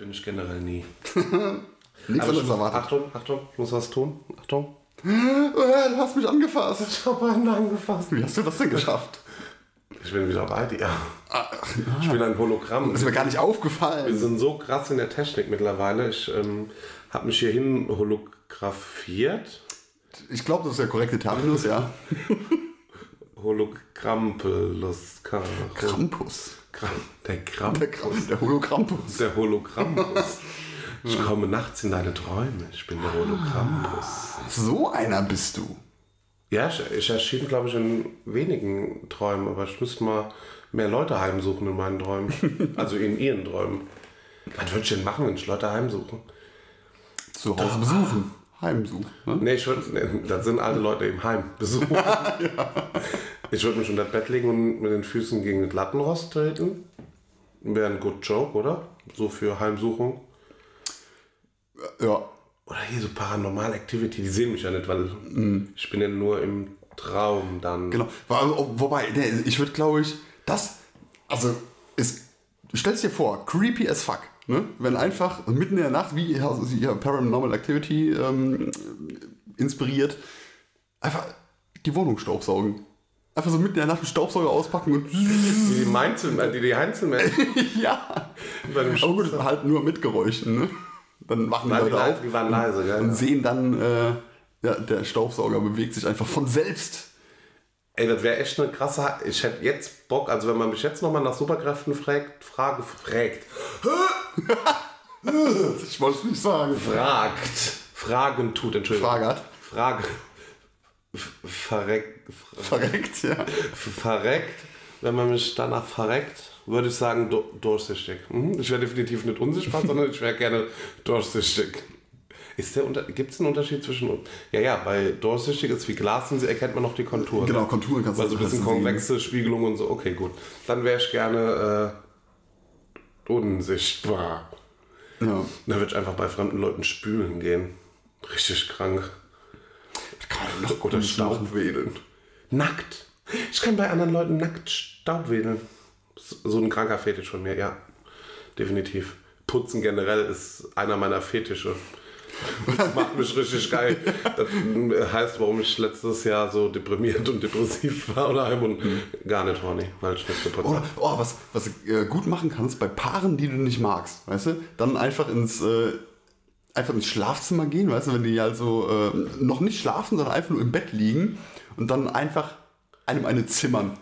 bin ich generell nie. Nichts anderes erwartet. Achtung, Achtung, ich muss was tun. Achtung. Äh, Du hast mich angefasst. Ich habe einen angefasst. Wie hast du das denn geschafft? Ich bin wieder bei dir. Ich bin ein Hologramm. Das ist mir gar nicht Wir aufgefallen. sind so krass in der Technik mittlerweile. Ich ähm, habe mich hierhin holographiert. Ich glaube, das ist der korrekte Terminus, ja. Hologrampelus. Krampus. Kram- Der Kram. Der, Kram, der Hologrampus. Der Hologrampus. Ich komme nachts in deine Träume. Ich bin der Hologrampus. So einer bist du. Ja, ich, ich erschien, glaube ich, in wenigen Träumen, aber ich müsste mal mehr Leute heimsuchen in meinen Träumen. Also in ihren Träumen. Was würde ich denn machen, wenn ich Leute heimsuche? Zu Hause besuchen. Heimsuchen. Ne? Nee, ich würde, nee, das sind alle Leute im Heim besuchen. Ich würde mich unter das Bett legen und mit den Füßen gegen das Lattenrost treten. Wäre ein good joke, oder? So für Heimsuchung. Ja. Oder hier so Paranormal Activity, die sehen mich ja nicht, weil ich bin ja nur im Traum dann. Genau. Wo- Wobei, nee, ich würde, glaube ich, das, also, ist, stell's dir vor, creepy as fuck. Ne? Wenn einfach mitten in der Nacht, wie ja, sie ja Paranormal Activity ähm, inspiriert, einfach die Wohnung staubsaugen. Einfach so mitten in der Nacht einen Staubsauger auspacken und Die Mainzelmännchen, die, die Heinzelmännchen. ja. Aber gut, halt nur mit Geräuschen. Ne? Dann machen die die, Leute leise, auf die waren leise, gell? und sehen dann, äh, ja, der Staubsauger bewegt sich einfach von selbst. Ey, das wäre echt eine krasse. Ich hätte jetzt Bock, also wenn man mich jetzt nochmal nach Superkräften fragt, frage, fragt, Ich wollte es nicht sagen. fragt, fragen tut, Entschuldigung. Frage hat. Frage. Verreckt, Verreckt, ja. verreckt, wenn man mich danach verreckt, würde ich sagen du- durchsichtig. Mhm. Ich wäre definitiv nicht unsichtbar, sondern ich wäre gerne durchsichtig. Gibt es einen Unterschied zwischen. Ja, ja, bei durchsichtig ist wie Glas und sie erkennt man noch die Konturen. Genau, Konturen kannst du Also ein bisschen du sehen. konvexe Spiegelung und so. Okay, gut. Dann wäre ich gerne äh, unsichtbar. Ja. Dann würde ich einfach bei fremden Leuten spülen gehen. Richtig krank. Kann noch Oder Staub wedeln. Nackt. Ich kann bei anderen Leuten nackt Staub wedeln. So ein kranker Fetisch von mir, ja. Definitiv. Putzen generell ist einer meiner Fetische. Das macht mich richtig geil. Das heißt, warum ich letztes Jahr so deprimiert und depressiv war oder heim und gar nicht horny, weil ich nicht geputzt Oder, oh, was, was du äh, gut machen kannst bei Paaren, die du nicht magst, weißt du? Dann einfach ins, äh, einfach ins Schlafzimmer gehen, weißt du, wenn die halt so äh, noch nicht schlafen, sondern einfach nur im Bett liegen und dann einfach einem eine zimmern.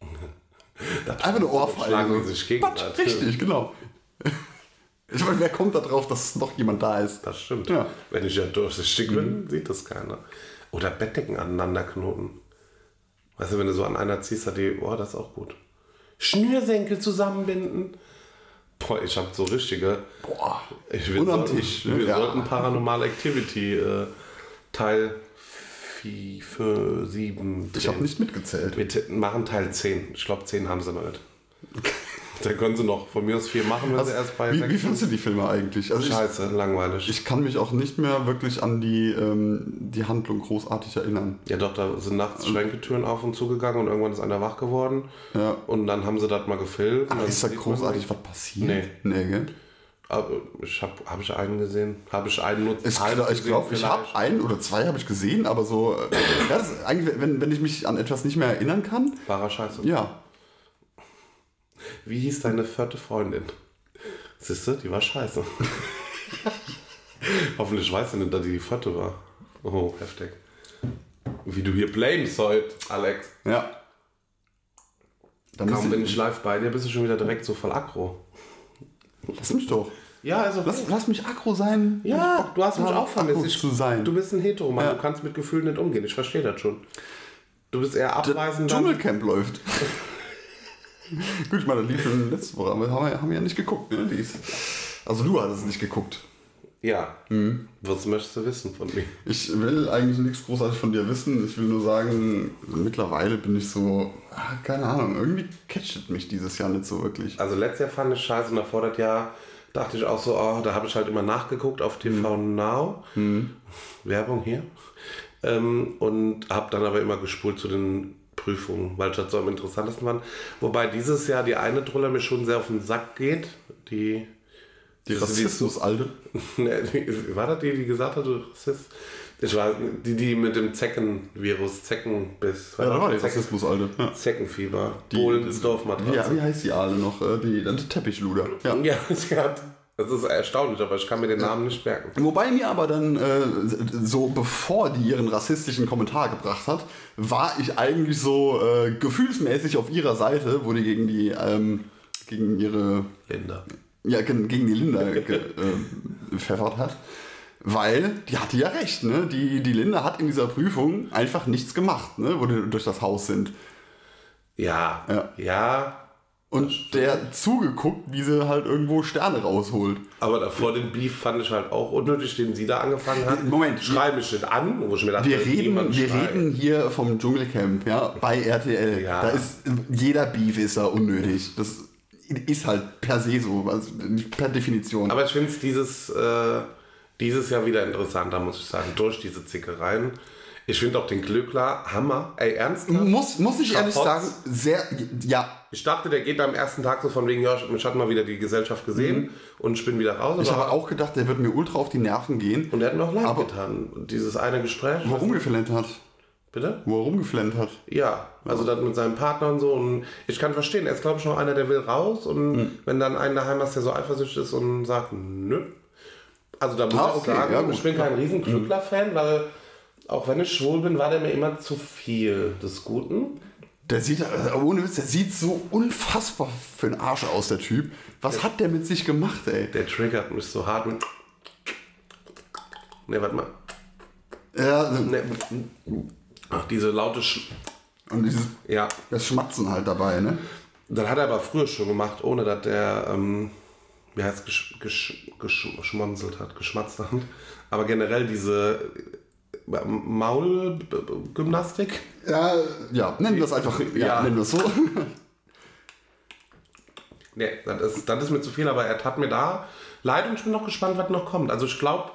Einfach eine Ohrfeige. Schlagen sich gegenseitig. Richtig, genau. Ich meine, wer kommt da drauf, dass noch jemand da ist? Das stimmt. Ja. Wenn ich ja durchsichtig bin, sieht das keiner. Oder Bettdecken aneinander knoten. Weißt du, wenn du so an einer ziehst, hat die, oh, das ist auch gut. Schnürsenkel zusammenbinden. Boah, ich habe so richtige. Boah, Ich, am sollten, Tisch, ne? Wir Ja. sollten Paranormal Activity äh, Teil 4, 7. ich habe nicht mitgezählt. Wir machen Teil 10. Ich glaube, 10 haben sie noch nicht. Da können sie noch von mir aus 4 machen, wenn sie erst bei Wie, wie findest du die Filme eigentlich? Also ich, Scheiße, langweilig. ich kann mich auch nicht mehr wirklich an die, ähm, die Handlung großartig erinnern. Ja, doch, da sind nachts Schränketüren auf und zugegangen und irgendwann ist einer wach geworden. Ja. Und dann haben sie das mal gefilmt. Aber ist da großartig was passiert? Nee. Nee, gell? Aber ich habe hab ich einen gesehen? Habe ich einen nur Ich, halb ich glaube, ich habe vielleicht? ein oder zwei habe ich gesehen, aber so, äh, ja, das ist eigentlich, wenn, wenn ich mich an etwas nicht mehr erinnern kann, Wahrer Scheiße. ja. Wie hieß deine vierte Freundin? Siehst du, die war scheiße. Hoffentlich weiß sie nicht, dass die die vierte war. Oh, heftig. Wie du hier blamest heute, Alex. Ja. Dann Kaum bin ich live bei dir, bist du schon wieder direkt so voll aggro. Lass mich doch. Ja, also. Lass, lass mich aggro sein. ja, du hast mich auch vermisst. Ich- zu sein. Du bist ein Hetero, Mann. Ja. Du kannst mit Gefühlen nicht umgehen. Ich verstehe das schon. Du bist eher abweisend. Dschungelcamp läuft. Gut, ich meine, das lief schon letzte Woche, aber haben wir, haben wir ja nicht geguckt. Ne? Die ist, also du hattest es nicht geguckt. Ja. Mhm. Was möchtest du wissen von mir? Ich will eigentlich nichts großartig von dir wissen. Ich will nur sagen, mittlerweile bin ich so, ah, keine Ahnung, irgendwie catchet mich dieses Jahr nicht so wirklich. Also letztes Jahr fand ich scheiße und davor das Jahr dachte ich auch so, oh, da habe ich halt immer nachgeguckt auf TV Now. Werbung hier. Ähm, und habe dann aber immer gespult zu den Prüfungen, weil das so am interessantesten waren. Wobei dieses Jahr die eine Truller mir schon sehr auf den Sack geht. Die Die Rassismus-Alte. War das die, die gesagt hat, du Rassist? Ich war die, die mit dem Zeckenvirus, Zeckenbiss. Ja, da war die Rassismus-Alte. Ja. Zeckenfieber. Bohlensdorf-Matratze. Ja, wie heißt die Aale noch? Äh, Die, die Teppichluder. Ja. Ja, sie hat. Das ist erstaunlich, aber ich kann mir den Namen nicht merken. Wobei mir aber dann, äh, so bevor die ihren rassistischen Kommentar gebracht hat, war ich eigentlich so äh, gefühlsmäßig auf ihrer Seite, wo die gegen die, ähm, gegen ihre, Linda. ja, gegen die Linda ge, äh, gepfeffert hat. Weil, die hatte ja recht, ne? Die, die Linda hat in dieser Prüfung einfach nichts gemacht, ne? Wo die durch das Haus sind. Ja. Ja. Ja. Und der zugeguckt, wie sie halt irgendwo Sterne rausholt. Aber davor den Beef fand ich halt auch unnötig, den sie da angefangen hat. Moment. Schrei mich nicht an, wo ich mir dachte, Wir reden, wir schreit. reden hier vom Dschungelcamp, ja, bei RTL. Ja. Da ist jeder Beef ist da unnötig. Das ist halt per se so, also per Definition. Aber ich finde es dieses, äh, dieses Jahr wieder interessanter, muss ich sagen, durch diese Zickereien. Ich finde auch den Glöckler Hammer. Ey, ernsthaft? muss, muss ich ehrlich Schapotz. sagen, sehr, ja, Ich dachte, der geht am ersten Tag so von wegen, ja, mich hat mal wieder die Gesellschaft gesehen und ich bin wieder raus. Mhm. ich habe auch gedacht, der wird mir ultra auf die Nerven gehen. und der hat mir auch leid Aber- getan. Dieses eine Gespräch. Wo er rumgeflennt hat. Bitte? Wo er rumgeflennt hat. Ja, also dann mit seinem Partner und so. Und ich kann verstehen, er ist, glaube ich, noch einer, der will raus. Und Mhm. wenn dann einer daheim hast, der so eifersüchtig ist und sagt, nö. Also da muss Ah, ich okay, sagen, ja, gut. Mhm. ich bin kein riesen Glückler-Fan, weil auch wenn ich schwul bin, war der mir immer zu viel des Guten. Der sieht, äh, ohne Witz, der sieht so unfassbar für den Arsch aus, der Typ. Was hat der mit sich gemacht, ey? Der triggert mich so hart mit. Ne, warte mal. Ja, Ne. Ach, diese laute Sch und dieses, Ja. das Schmatzen halt dabei, ne? Das hat er aber früher schon gemacht, ohne dass der, ähm, wie heißt gesch, gesch, gesch, geschmonzelt hat, geschmatzt hat. Aber generell diese Maulgymnastik. Ja, ja, nennen wir es einfach, ja, Ja. nennen wir es so. Nee, das ist, das ist mir zu viel, aber er tat mir da leid und ich bin noch gespannt, was noch kommt. Also ich glaube,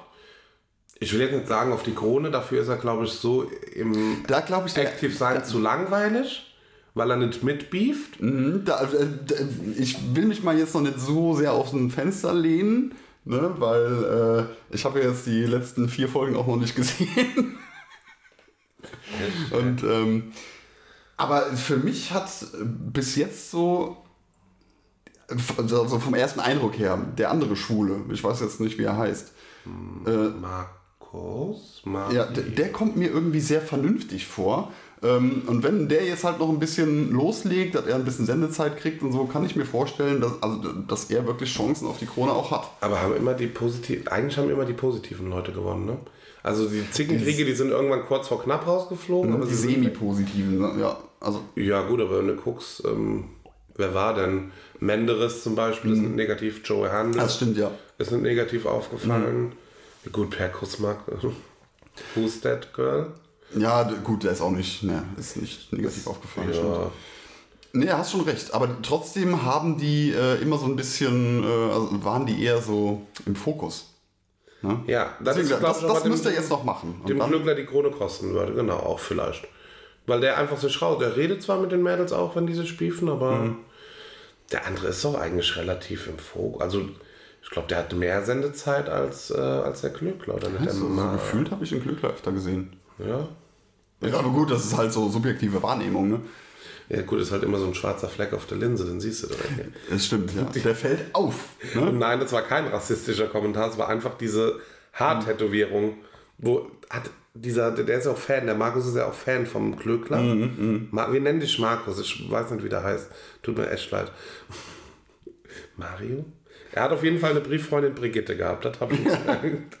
ich will jetzt nicht sagen auf die Krone, dafür ist er, glaube ich, so im Da glaube ich, Active sein zu langweilig, weil er nicht mitbeeft. da, äh, da, ich will mich mal jetzt noch nicht so sehr aus dem Fenster lehnen, ne, weil äh, ich habe ja jetzt die letzten vier Folgen auch noch nicht gesehen. Und ähm, aber für mich hat bis jetzt so also vom ersten Eindruck her der andere Schwule, ich weiß jetzt nicht, wie er heißt. Markus? Markus? Ja, der, der kommt mir irgendwie sehr vernünftig vor. Ähm, und wenn der jetzt halt noch ein bisschen loslegt, dass er ein bisschen Sendezeit kriegt und so, kann ich mir vorstellen, dass, also, dass er wirklich Chancen auf die Krone auch hat. Aber haben immer die positiven, eigentlich haben immer die positiven Leute gewonnen, ne? Also die Zickenkriege, die sind irgendwann kurz vor knapp rausgeflogen. aber die semi-positiven, ne? ja. Also, Ja gut, aber wenn du guckst, ähm, wer war denn? Menderes zum Beispiel ist nicht negativ, Joey Handel das stimmt ja. ist nicht negativ aufgefallen. Ja, gut, Per Kussmark, Who's That Girl? Ja, gut, der ist auch nicht, ne, ist nicht negativ aufgefallen. stimmt. Ja, Nee, hast schon recht. Aber trotzdem haben die äh, immer so ein bisschen, äh, also waren die eher so im Fokus. Ne? ja das, Deswegen, ist, das, das müsste er jetzt noch machen. Und dem dann- Glückler die Krone kosten würde, genau, auch vielleicht. Weil der einfach sich raus, der redet zwar mit den Mädels auch, wenn die sich spiefen, aber Mhm. der andere ist doch eigentlich relativ im Fokus. Also ich glaube, der hat mehr Sendezeit als, äh, als der Glückler, oder nicht? Der so, so gefühlt habe ich den Glückler öfter gesehen. Ja. Ja, aber gut, das ist halt so subjektive Wahrnehmung, ne? ja, gut, ist halt immer so ein schwarzer Fleck auf der Linse, den siehst du direkt. Das stimmt, ja. Der fällt auf. Ne? Nein, das war kein rassistischer Kommentar, es war einfach diese Haartätowierung, wo hat dieser, der ist ja auch Fan, der Markus ist ja auch Fan vom Glöckler. Ma- Wir nennen dich Markus, ich weiß nicht, wie der heißt. Tut mir echt leid. Mario? Er hat auf jeden Fall eine Brieffreundin Brigitte gehabt, das habe ich gemerkt.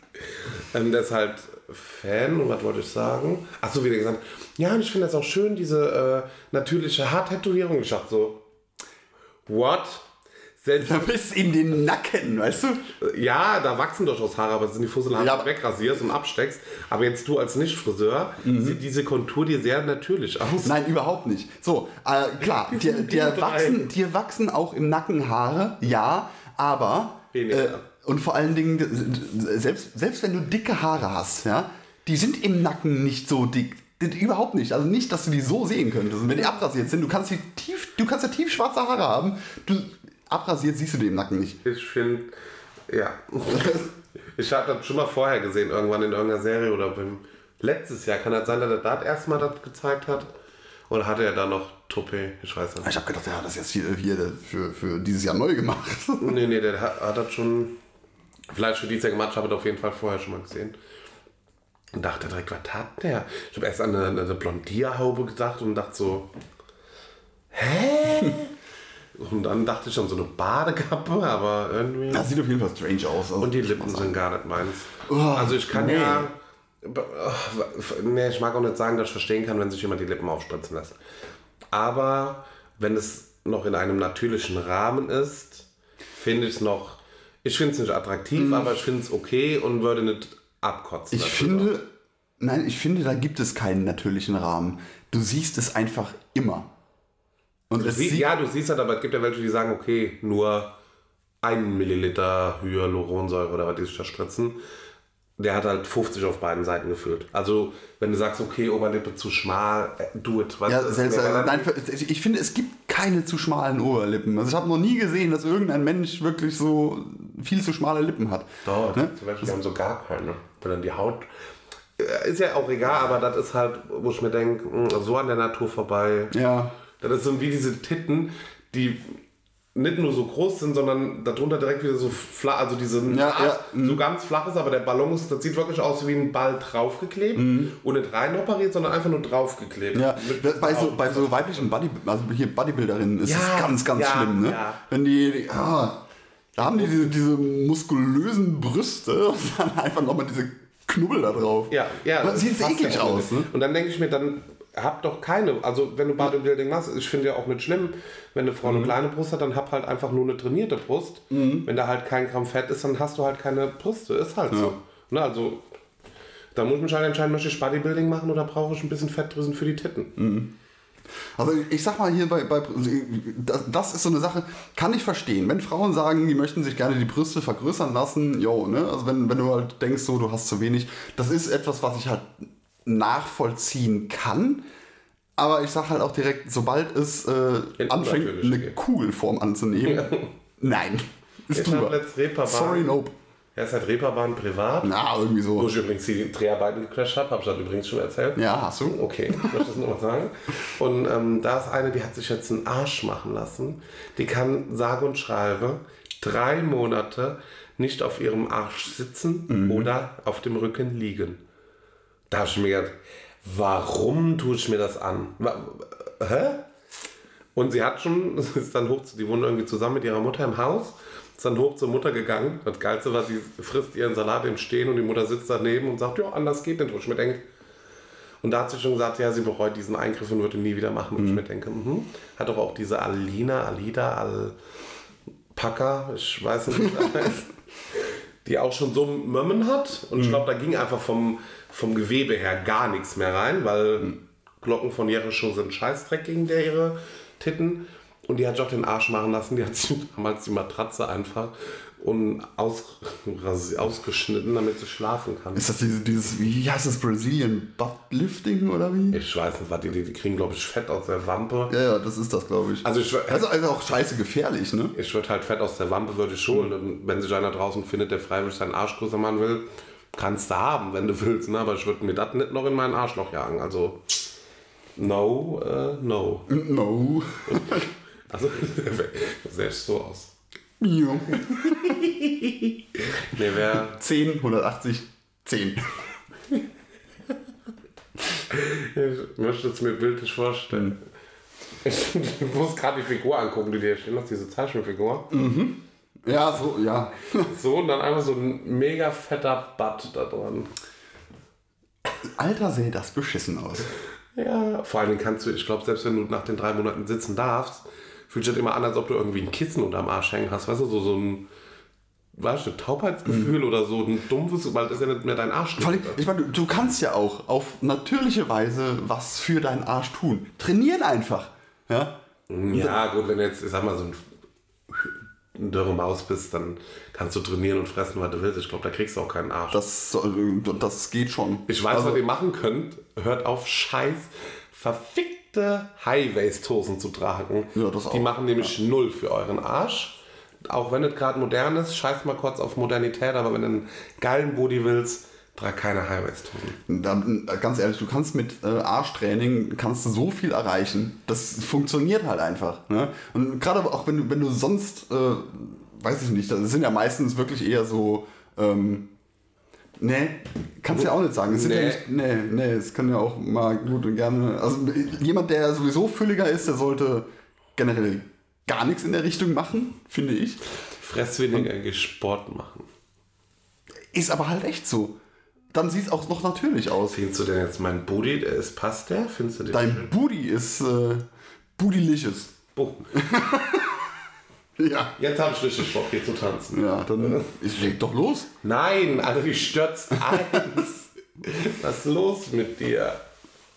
ähm, der ist halt Fan, und was wollte ich sagen? Achso, wie der gesagt, ja, und ich finde das auch schön, diese äh, natürliche Haartätowierung. Dachte so, what? Selbst Da bist in den Nacken, weißt du? ja, da wachsen durchaus Haare, aber das sind die Fusselhaare, Ja, wegrasierst und absteckst. Aber jetzt du als Nicht-Friseur, sieht diese Kontur dir sehr natürlich aus. Nein, überhaupt nicht. So, äh, klar, dir, dir, wachsen, dir wachsen auch im Nacken Haare, ja, aber Weniger. äh, und vor allen Dingen, selbst, selbst wenn du dicke Haare hast, ja, die sind im Nacken nicht so dick. Überhaupt nicht. Also nicht, dass du die so sehen könntest. Und wenn die abrasiert sind, du kannst die tief, du kannst ja tief schwarze Haare haben. Du abrasiert siehst du die im Nacken nicht. Ich finde, Ja. Ich habe das schon mal vorher gesehen, irgendwann in irgendeiner Serie oder beim letztes Jahr. Kann das sein, dass er da erstmal das gezeigt hat? Oder hatte er da noch Toupet? Ich weiß nicht. Ich habe gedacht, er hat das jetzt hier, hier für, für dieses Jahr neu gemacht. Nee, nee, der hat, hat das schon. Vielleicht für dieses Jahr gemacht, ich habe das auf jeden Fall vorher schon mal gesehen. Und dachte direkt, was hat der? Ich habe erst an eine, eine Blondierhaube gedacht und dachte so, hä? Und dann dachte ich an so eine Badekappe, aber irgendwie. Das sieht auf jeden Fall strange aus. Also Und die Lippen sind gar nicht meins. Oh, also ich kann nee. ja. Nee, ich mag auch nicht sagen, dass ich verstehen kann, wenn sich jemand die Lippen aufspritzen lässt. Aber wenn es noch in einem natürlichen Rahmen ist, finde ich es noch. Ich finde es nicht attraktiv, aber ich finde es okay und würde nicht abkotzen. Mhm. Ich finde, nein, ich finde, da gibt es keinen natürlichen Rahmen. Du siehst es einfach immer. Und es Sie, ja, du siehst halt, aber es gibt ja welche, die sagen, okay, nur ein Milliliter Hyaluronsäure oder was die sich da spritzen. Der hat halt 50 auf beiden Seiten gefüllt. Also, wenn du sagst, okay, Oberlippe zu schmal, äh, do it. Weißt ja, selbst, nein, ich finde, es gibt keine zu schmalen Oberlippen. Also ich habe noch nie gesehen, dass irgendein Mensch wirklich so viel zu schmale Lippen hat. Doch, Ne? zum Beispiel, haben so gar keine. Weil dann die Haut. Äh, Ist ja auch egal, aber das ist halt, wo ich mir denke, so an der Natur vorbei. Ja. Das ist so wie diese Titten, die nicht nur so groß sind, sondern darunter direkt wieder so flach, also diese Ja, Art, ja, mhm. so ganz flach ist, aber der Ballon ist, das sieht wirklich aus wie ein Ball draufgeklebt und nicht rein operiert, sondern einfach nur draufgeklebt. Mhm. Ja, bei so, bei so weiblichen Body, also hier Bodybuilderinnen ist Ja, es ganz, ganz schlimm, ne? ja. Wenn die, ah, da haben die diese, diese muskulösen Brüste und dann einfach nochmal diese Knubbel da drauf. Ja, ja. Das sieht eklig aus, ne? Und dann denke ich mir, dann hab doch keine, also wenn du Bodybuilding machst, ich finde ja auch nicht schlimm, wenn eine Frau Mhm. eine kleine Brust hat, dann hab halt einfach nur eine trainierte Brust. Wenn da halt kein Gramm Fett ist, dann hast du halt keine Brüste. Ist halt so. Ne, also da muss mich halt entscheiden, möchte ich Bodybuilding machen oder brauche ich ein bisschen Fettdrüsen für die Titten. Also ich sag mal hier bei, bei das, das ist so eine Sache, kann ich verstehen. Wenn Frauen sagen, die möchten sich gerne die Brüste vergrößern lassen, jo, ne? Also wenn, wenn du halt denkst, so du hast zu wenig, das ist etwas, was ich halt nachvollziehen kann. Aber ich sag halt auch direkt, sobald es äh, In anfängt, eine geht. Kugelform anzunehmen, nein. Ist drüber. Sorry, nope. Er ist halt Reeperbahn privat. Na, irgendwie Wo so. ich übrigens die Dreharbeiten gecrasht habe, habe ich das übrigens schon erzählt. Ja, hast du? Okay, ich möchte das nur mal sagen. Und ähm, da ist eine, die hat sich jetzt einen Arsch machen lassen. Die kann sage und schreibe drei Monate nicht auf ihrem Arsch sitzen oder auf dem Rücken liegen. Da habe ich mir gedacht, warum tue ich mir das an? Hä? Und sie hat schon, ist dann hoch, zu- die wohnen irgendwie zusammen mit ihrer Mutter im Haus, ist dann hoch zur Mutter gegangen. Das Geilste war, sie frisst ihren Salat im Stehen und die Mutter sitzt daneben und sagt, ja, anders geht nicht. Wo ich mir denke, und da hat sie schon gesagt, ja, sie bereut diesen Eingriff und würde ihn nie wieder machen. Und ich mir denke, mhm. hat doch auch diese Alina, Alida, Alpaka, ich weiß nicht, wie das heißt, die auch schon so Mömmen hat. Und ich glaube, da ging einfach vom, vom Gewebe her gar nichts mehr rein, weil Glocken von Jericho sind Scheißdreck gegen der ihre Titten. Und die hat sich auch den Arsch machen lassen. Die hat sich damals die Matratze einfach und aus, ausgeschnitten, damit sie schlafen kann. Ist das dieses, dieses wie heißt das, Brazilian Butt Lifting oder wie? Ich weiß nicht, was die, die, kriegen, glaube ich, Fett aus der Wampe. Ja, ja, das ist das, glaube ich. Also ich, Also, also auch scheiße gefährlich, ne? ich würde halt Fett aus der Wampe würde ich holen. Und wenn sich einer draußen findet, der freiwillig seinen Arsch größer machen will, kannst du haben, wenn du willst. Ne? Aber ich würde mir das nicht noch in mein Arschloch jagen. Also no, äh, no. No. Also ich so aus. Ja. Nee, wer 10, 180, 10. Ich möchte es mir bildlich vorstellen. Ich, muss gerade die Figur angucken, die dir hier stehen hast, diese Zeichenfigur. Ja, so, ja. So, und dann einfach so ein mega fetter Butt da dran. Alter, sähe das beschissen aus. Ja, vor allen Dingen kannst du, ich glaube, selbst wenn du nach den drei Monaten sitzen darfst, fühlt sich das immer an, als ob du irgendwie ein Kissen unterm Arsch hängen hast. Weißt du, so, so ein, weißt du, Taubheitsgefühl oder so ein dumpfes, weil das ist ja nicht mehr dein Arsch. Allem, ich meine, du, du kannst ja auch auf natürliche Weise was für deinen Arsch tun. Trainieren einfach. Ja? Ja, gut, wenn du jetzt, ich sag mal, so ein, dürre Maus bist, dann kannst du trainieren und fressen, was du willst. Ich glaube, da kriegst du auch keinen Arsch. Das, soll- das geht schon. Ich weiß, Also- was ihr machen könnt. Hört auf, scheiß verfickte High-Waist-Hosen zu tragen. Ja, das auch. Die machen nämlich null für euren Arsch. auch wenn es gerade modern ist, scheiß mal kurz auf Modernität, aber wenn du einen geilen Booty willst, trag keine Highways-Hosen. Dann, äh, ganz ehrlich, du kannst mit äh, Arschtraining kannst du so viel erreichen. Das funktioniert halt einfach. Ne? Und gerade auch wenn du, wenn du sonst, äh, weiß ich nicht, das sind ja meistens wirklich eher so, ähm, nee, kannst du ja auch nicht sagen. Es sind ja Nee. nicht, nee, nee, es kann ja auch mal gut und gerne. Also jemand, der sowieso fülliger ist, der sollte generell gar nichts in der Richtung machen, finde ich. Fress weniger, geh Sport machen. Ist aber halt echt so. Dann sieht es auch noch natürlich aus. Findest du denn jetzt mein Booty, ist, passt der? Findest du den Dein schön? Booty ist äh, bootylicious. Oh, Ja. jetzt habe ich richtig Bock, hier zu tanzen. Ja, dann ist, leg doch los. Nein, Alter, die stürzt eins. Was ist los mit dir?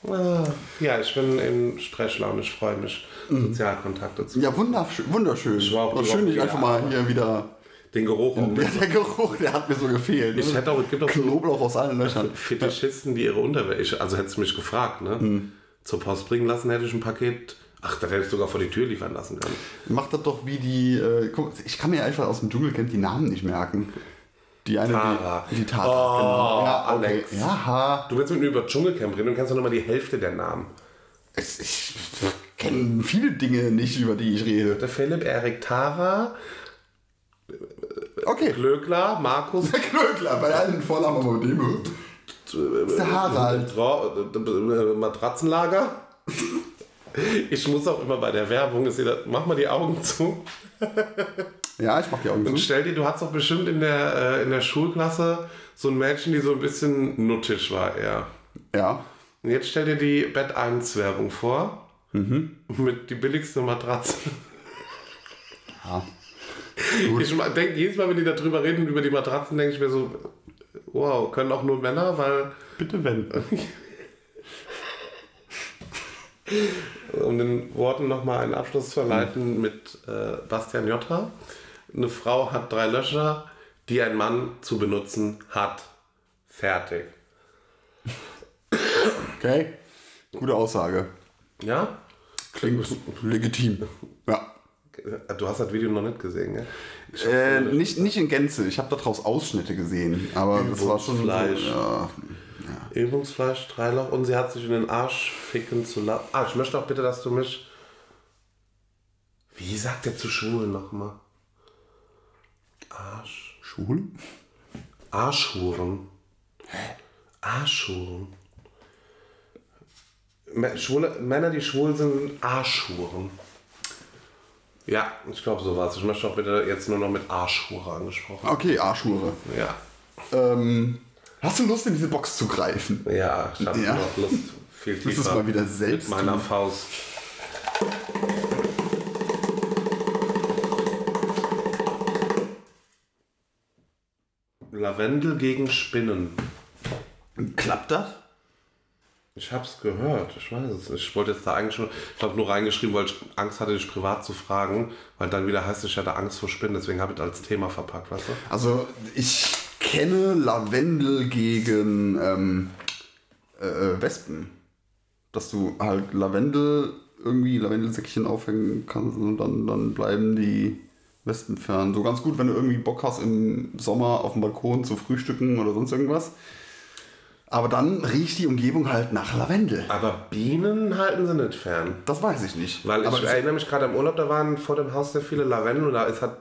Ah, Ja, ich bin in Stresslaune, ich freue mich, Sozialkontakte zu Ja, wunderschön. wunderschön. war auch die schön, Woche dich einfach mal hier wieder. Den Geruch auch Ja, mit der Geruch, der hat mir so gefehlt. Ich hätte auch, es gibt auch so Knoblauch aus allen Löchern. Fetischisten, die ihre Unterwäsche, also hättest du mich gefragt, ne? Hm. Zur Post bringen lassen, hätte ich ein Paket, ach, das hätte ich sogar vor die Tür liefern lassen können. Mach das doch wie die. Äh, guck, ich kann mir einfach aus dem Dschungelcamp die Namen nicht merken. Die eine, Tara. die, die Tara. Oh, genau. Ja, okay. Alex. Ja, Du willst mit mir über Dschungelcamp reden und kennst doch nur mal die Hälfte der Namen. ich, ich kenne viele Dinge nicht, über die ich rede. Der Philipp, Erik, Tara, Okay. Glöckler, Markus, Knöckler, bei allen Vornamen aber mit dem. Der Harald. Tra- äh, Matratzenlager. Ich muss auch immer bei der Werbung, mach mal die Augen zu Ja, ich mach die Augen und zu. stell dir, du hattest doch bestimmt in der, äh, in der Schulklasse so ein Mädchen, die so ein bisschen nuttig war eher. Ja. Und jetzt stell dir die Bett 1 Werbung vor. Mit die billigste Matratze. ja. Ich denke jedes Mal, wenn die darüber reden, über die Matratzen, denke ich mir so, wow, können auch nur Männer, weil Bitte wenn. um den Worten nochmal einen Abschluss zu verleiten mit äh, Bastian Jotta. Eine Frau hat drei Löcher, die ein Mann zu benutzen hat. Fertig. Okay. Gute Aussage. Ja? Klingt legitim. Ja. Du hast das Video noch nicht gesehen, gell? Äh, nicht- nicht, in Gänze. Ich habe daraus Ausschnitte gesehen. Aber das war schon. So, Fleisch. ja. Übungsfleisch, Dreiloch und sie hat sich in den Arsch ficken zu lassen. Ah, ich möchte auch bitte, dass du mich. Wie sagt der zu Schwulen nochmal? Arsch. Schwul? Arschhuren. Arschhuren. Mä- Schwule, Männer, die schwul sind, sind Arschhuren. Ja, ich glaube so was. Ich möchte auch bitte jetzt nur noch mit Arschhure angesprochen. Okay, Arschhure. Ja. Ähm, hast du Lust, in diese Box zu greifen? Ja, ich habe Ja. noch Lust, viel es tiefer mal wieder selbst mit meiner tun? Faust. Lavendel gegen Spinnen. Klappt das? Ich hab's gehört, ich weiß es nicht. Ich wollte jetzt da eigentlich schon, ich habe nur reingeschrieben, weil ich Angst hatte, dich privat zu fragen, weil dann wieder heißt, ich hatte Angst vor Spinnen, deswegen habe ich das als Thema verpackt, weißt du? Also, ich kenne Lavendel gegen ähm, äh, äh, Wespen. Dass du halt Lavendel irgendwie Lavendelsäckchen aufhängen kannst und dann, dann bleiben die Wespen fern. So ganz gut, wenn du irgendwie Bock hast, im Sommer auf dem Balkon zu frühstücken oder sonst irgendwas. Aber dann riecht die Umgebung halt nach Lavendel. Aber Bienen halten sie nicht fern. Das weiß ich nicht. Weil Aber ich es- erinnere mich gerade am Urlaub, da waren vor dem Haus sehr viele Lavendel und da ist hat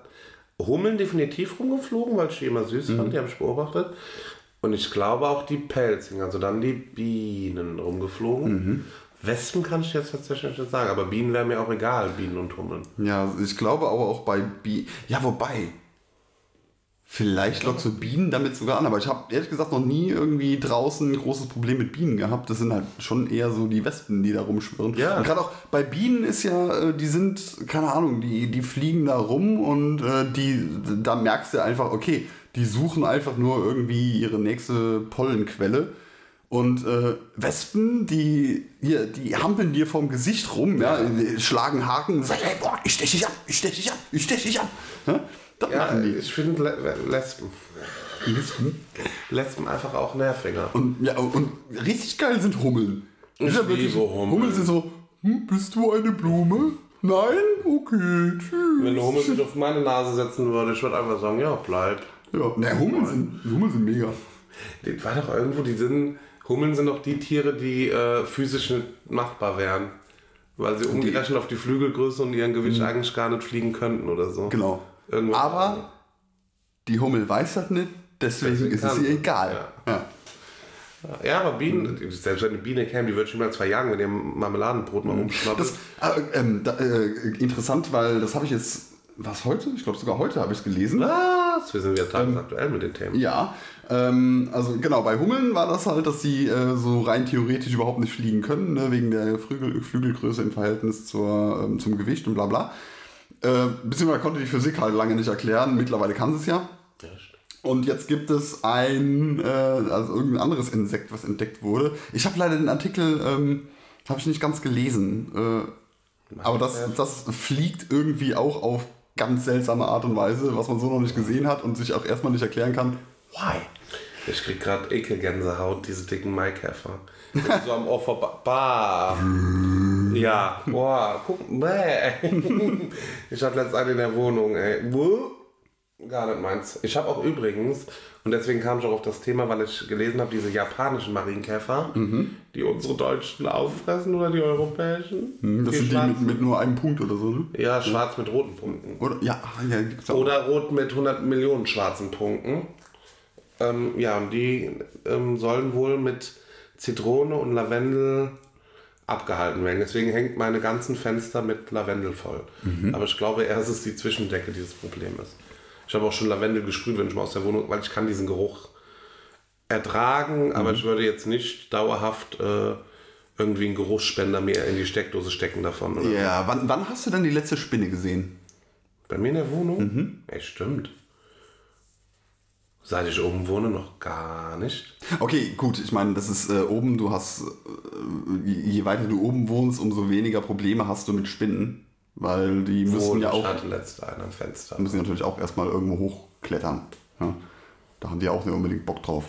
Hummeln definitiv rumgeflogen, weil ich die immer süß Mhm. fand, die habe ich beobachtet. Und ich glaube auch die Pelzigen, also dann die Bienen rumgeflogen. Mhm. Wespen kann ich jetzt tatsächlich nicht sagen, aber Bienen wären mir auch egal, Bienen und Hummeln. Ja, ich glaube aber auch bei Bienen. Ja, wobei. Vielleicht lockst du Bienen damit sogar an, aber ich habe ehrlich gesagt noch nie irgendwie draußen ein großes Problem mit Bienen gehabt. Das sind halt schon eher so die Wespen, die da rumschwirren. Ja. Und gerade auch bei Bienen ist ja, äh, die sind, keine Ahnung, die, die fliegen da rum und äh, die, da merkst du einfach, okay, die suchen einfach nur irgendwie ihre nächste Pollenquelle. Und äh, Wespen, die, hier, die hampeln dir vom Gesicht rum, ja, schlagen Haken und sagen, hey, boah, ich stech dich ab, ich stech dich ab, ich stech dich ab. Ja, das Ja, machen die. ich finde Le Lesben. Lesben. Lesben einfach auch nerviger. Und, ja, und richtig geil sind Hummeln. Ich ja wirklich- liebe Hummeln. Hummeln sind so, hm, bist du eine Blume? Nein? Okay, tschüss. Wenn eine Hummel sich auf meine Nase setzen würde, ich würde einfach sagen, ja, bleib. Ja, ne, Hummeln sind, Hummeln sind mega. Die war doch irgendwo, die sind, Hummeln sind doch die Tiere, die äh, physisch nicht machbar wären. Weil sie umgerechnet auf die Flügelgröße und ihren Gewicht eigentlich gar nicht fliegen könnten oder so. Genau. Irgendwas Aber die Hummel weiß das nicht, deswegen, Deswegen ist es ihr egal. Ja. Ja, aber Bienen, selbst wenn eine Biene käme, die würde schon mal zwei Jahren mit dem Marmeladenbrot mal umschnappen. Das, äh, ähm, da, äh, interessant, weil das habe ich jetzt, was heute? Ich glaube sogar heute habe ich es gelesen. Was? Wir sind ja tagesaktuell mit den Themen. Ja, ähm, also genau, bei Hummeln war das halt, dass sie äh, so rein theoretisch überhaupt nicht fliegen können, ne, wegen der Flügel, Flügelgröße im Verhältnis zur, ähm, zum Gewicht und bla bla. Äh, beziehungsweise konnte die Physik halt lange nicht erklären, mittlerweile kann sie es ja. Ja. Und jetzt gibt es ein, äh, also irgendein anderes Insekt, was entdeckt wurde. Ich habe leider den Artikel, ähm, habe ich nicht ganz gelesen. Äh, aber das, das fliegt irgendwie auch auf ganz seltsame Art und Weise, was man so noch nicht gesehen hat und sich auch erstmal nicht erklären kann. Why? Ich krieg gerade Ekelgänsehaut, diese dicken Maikäfer. Die so am Ohr vorbei. Bah. Ja, boah, guck, bäh. Ich hatte letztens einen in der Wohnung, ey. Gar nicht meins. Ich habe auch übrigens, und deswegen kam ich auch auf das Thema, weil ich gelesen habe, diese japanischen Marienkäfer, die unsere Deutschen auffressen oder die europäischen. Hm, Das sind die mit, mit nur einem Punkt oder so, ne? Ja, schwarz mit roten Punkten. Oder? Ja, ja. Oder rot mit 100 Millionen schwarzen Punkten. Ähm, ja, und die ähm, sollen wohl mit Zitrone und Lavendel abgehalten werden. Deswegen hängt meine ganzen Fenster mit Lavendel voll. Aber ich glaube es ist die Zwischendecke, die das Problem ist. Ich habe auch schon Lavendel gesprüht, wenn ich mal aus der Wohnung, weil ich kann diesen Geruch ertragen, aber ich würde jetzt nicht dauerhaft äh, irgendwie einen Geruchsspender mir in die Steckdose stecken davon. Oder? Ja, wann, wann hast du denn die letzte Spinne gesehen? Bei mir in der Wohnung? Ey, stimmt. Seit ich oben wohne, noch gar nicht. Okay, gut, ich meine, das ist äh, oben, du hast, äh, je weiter du oben wohnst, umso weniger Probleme hast du mit Spinnen. Weil die müssen Wohl, ja ich auch, hatte letzte einen am Fenster. müssen natürlich auch erstmal irgendwo hochklettern. Ja? Da haben die auch nicht unbedingt Bock drauf.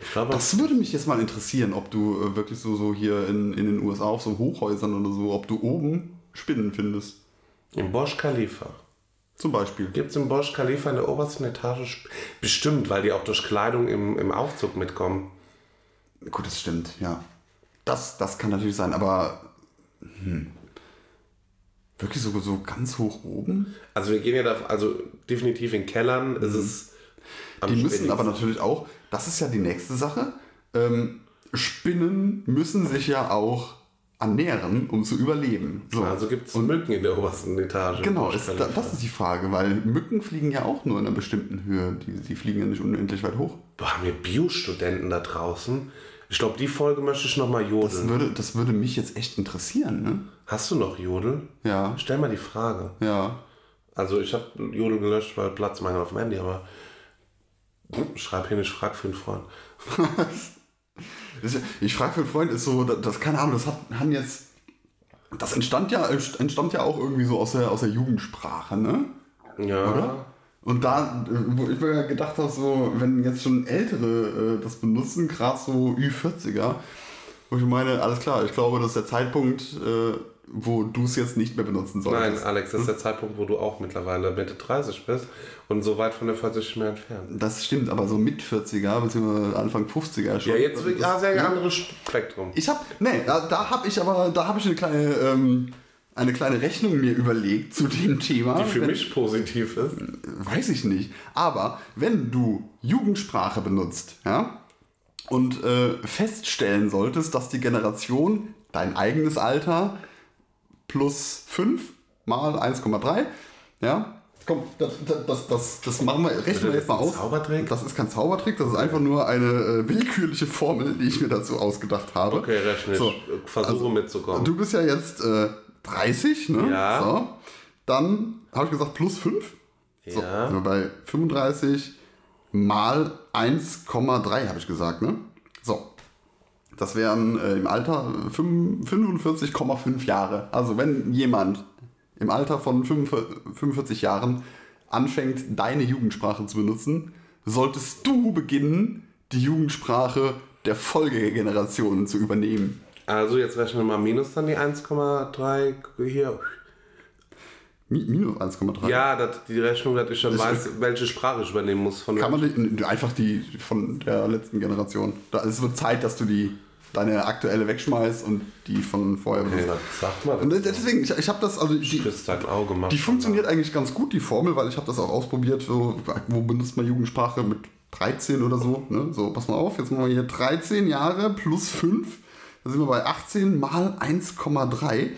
Ich glaube, Das würde mich jetzt mal interessieren, ob du äh, wirklich so, so hier in, in den USA auf so Hochhäusern oder so, ob du oben Spinnen findest. im Burj Khalifa. Zum Beispiel. Gibt es im Burj Khalifa in der obersten Etage bestimmt, weil die auch durch Kleidung im, im Aufzug mitkommen. Gut, das stimmt, ja. Das, das kann natürlich sein, aber hm. wirklich so, so ganz hoch oben? Also wir gehen ja da, also definitiv in Kellern ist es Die müssen aber natürlich auch, das ist ja die nächste Sache, ähm, Spinnen müssen sich ja auch ernähren, um zu überleben. So. Also gibt es Mücken in der obersten Etage. Genau, ist, da, das ist die Frage, weil Mücken fliegen ja auch nur in einer bestimmten Höhe. Die, die fliegen ja nicht unendlich weit hoch. Boah, haben wir Biostudenten da draußen? Ich glaube, die Folge möchte ich nochmal Das jodeln. würde, das würde mich jetzt echt interessieren, ne? Hast du noch Jodel? Ja, Stell mal die Frage. ja. Also ich habe Jodel gelöscht, weil Platzmangel auf dem Handy, aber schreib hier nicht, frag für einen Freund. Ich frage für einen Freund, ist so, das, das keine Ahnung, das hat, haben jetzt, das entstand ja, entstammt ja auch irgendwie so aus der, aus der Jugendsprache, ne? Ja. Oder? Und da, wo ich mir gedacht habe, so, wenn jetzt schon Ältere äh, das benutzen, gerade so Ü40er, wo ich meine, alles klar, ich glaube, das ist der Zeitpunkt, äh, wo du es jetzt nicht mehr benutzen Nein, solltest. Alex, das ist der Zeitpunkt, wo du auch mittlerweile Mitte 30 bist und so weit von der 40 nicht mehr entfernt. Das stimmt, aber so mit 40er, beziehungsweise Anfang 50er schon. Ja, jetzt das, ja, sehr ja. anderes Spektrum. Ich habe, nee, da, da habe ich aber, da habe ich eine kleine, ähm, eine kleine Rechnung mir überlegt zu dem Thema. Die für Wenn- mich positiv ist. Weiß ich nicht. Aber wenn du Jugendsprache benutzt, ja, und äh, feststellen solltest, dass die Generation dein eigenes Alter plus 5 mal 1,3, ja, komm, das, das, das, das machen wir, rechnen wir jetzt mal aus. Zaubertrick? Das ist kein Zaubertrick, das ist einfach nur eine äh, willkürliche Formel, die ich mir dazu ausgedacht habe. Okay, rechne ich. So, Versuche mitzukommen. Du bist ja jetzt äh, 30, ne? Ja. So. Dann habe ich gesagt plus 5. So, Ja. sind wir bei 35 mal 1,3 habe ich gesagt, ne? So. Das wären äh, im Alter fünf- 45,5 Jahre. Also wenn jemand im Alter von 45 45 Jahren anfängt, deine Jugendsprache zu benutzen, solltest du beginnen, die Jugendsprache der Folgegenerationen zu übernehmen. Also jetzt rechnen wir mal minus dann die 1,3 hier. Mi- Minus 1,3. Ja, das, die Rechnung, dass ich schon weiß, welche Sprache ich übernehmen muss. Von Kann man die, einfach die von der letzten Generation. Da, es wird Zeit, dass du die deine aktuelle wegschmeißt und die von vorher okay, benutzt. das sagt man. Und deswegen, ich, ich habe das, also die, dein Auge die funktioniert eigentlich ganz gut, die Formel, weil ich habe das auch ausprobiert, so, wo benutzt man Jugendsprache mit 13 oder so. Ne? So, pass mal auf, jetzt machen wir hier 13 Jahre plus 5. Da sind wir bei 18 mal 1,3.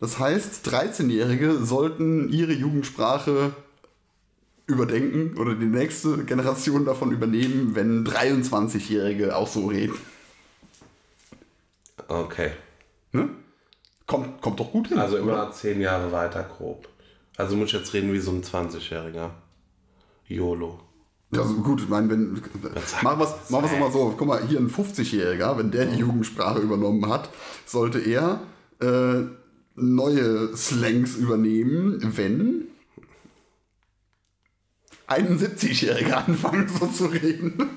Das heißt, 13-Jährige sollten ihre Jugendsprache überdenken oder die nächste Generation davon übernehmen, wenn 23-Jährige auch so reden. Okay. Ne? Kommt, kommt doch gut hin. Also immer oder? zehn Jahre weiter grob. Also muss ich jetzt reden wie so ein 20-Jähriger. YOLO. Ja, also gut, ich meine, wenn. Machen wir es mal so. Guck mal, hier ein 50-Jähriger, wenn der die Jugendsprache übernommen hat, sollte er äh, neue Slangs übernehmen, wenn ein 70-Jähriger anfangen so zu reden.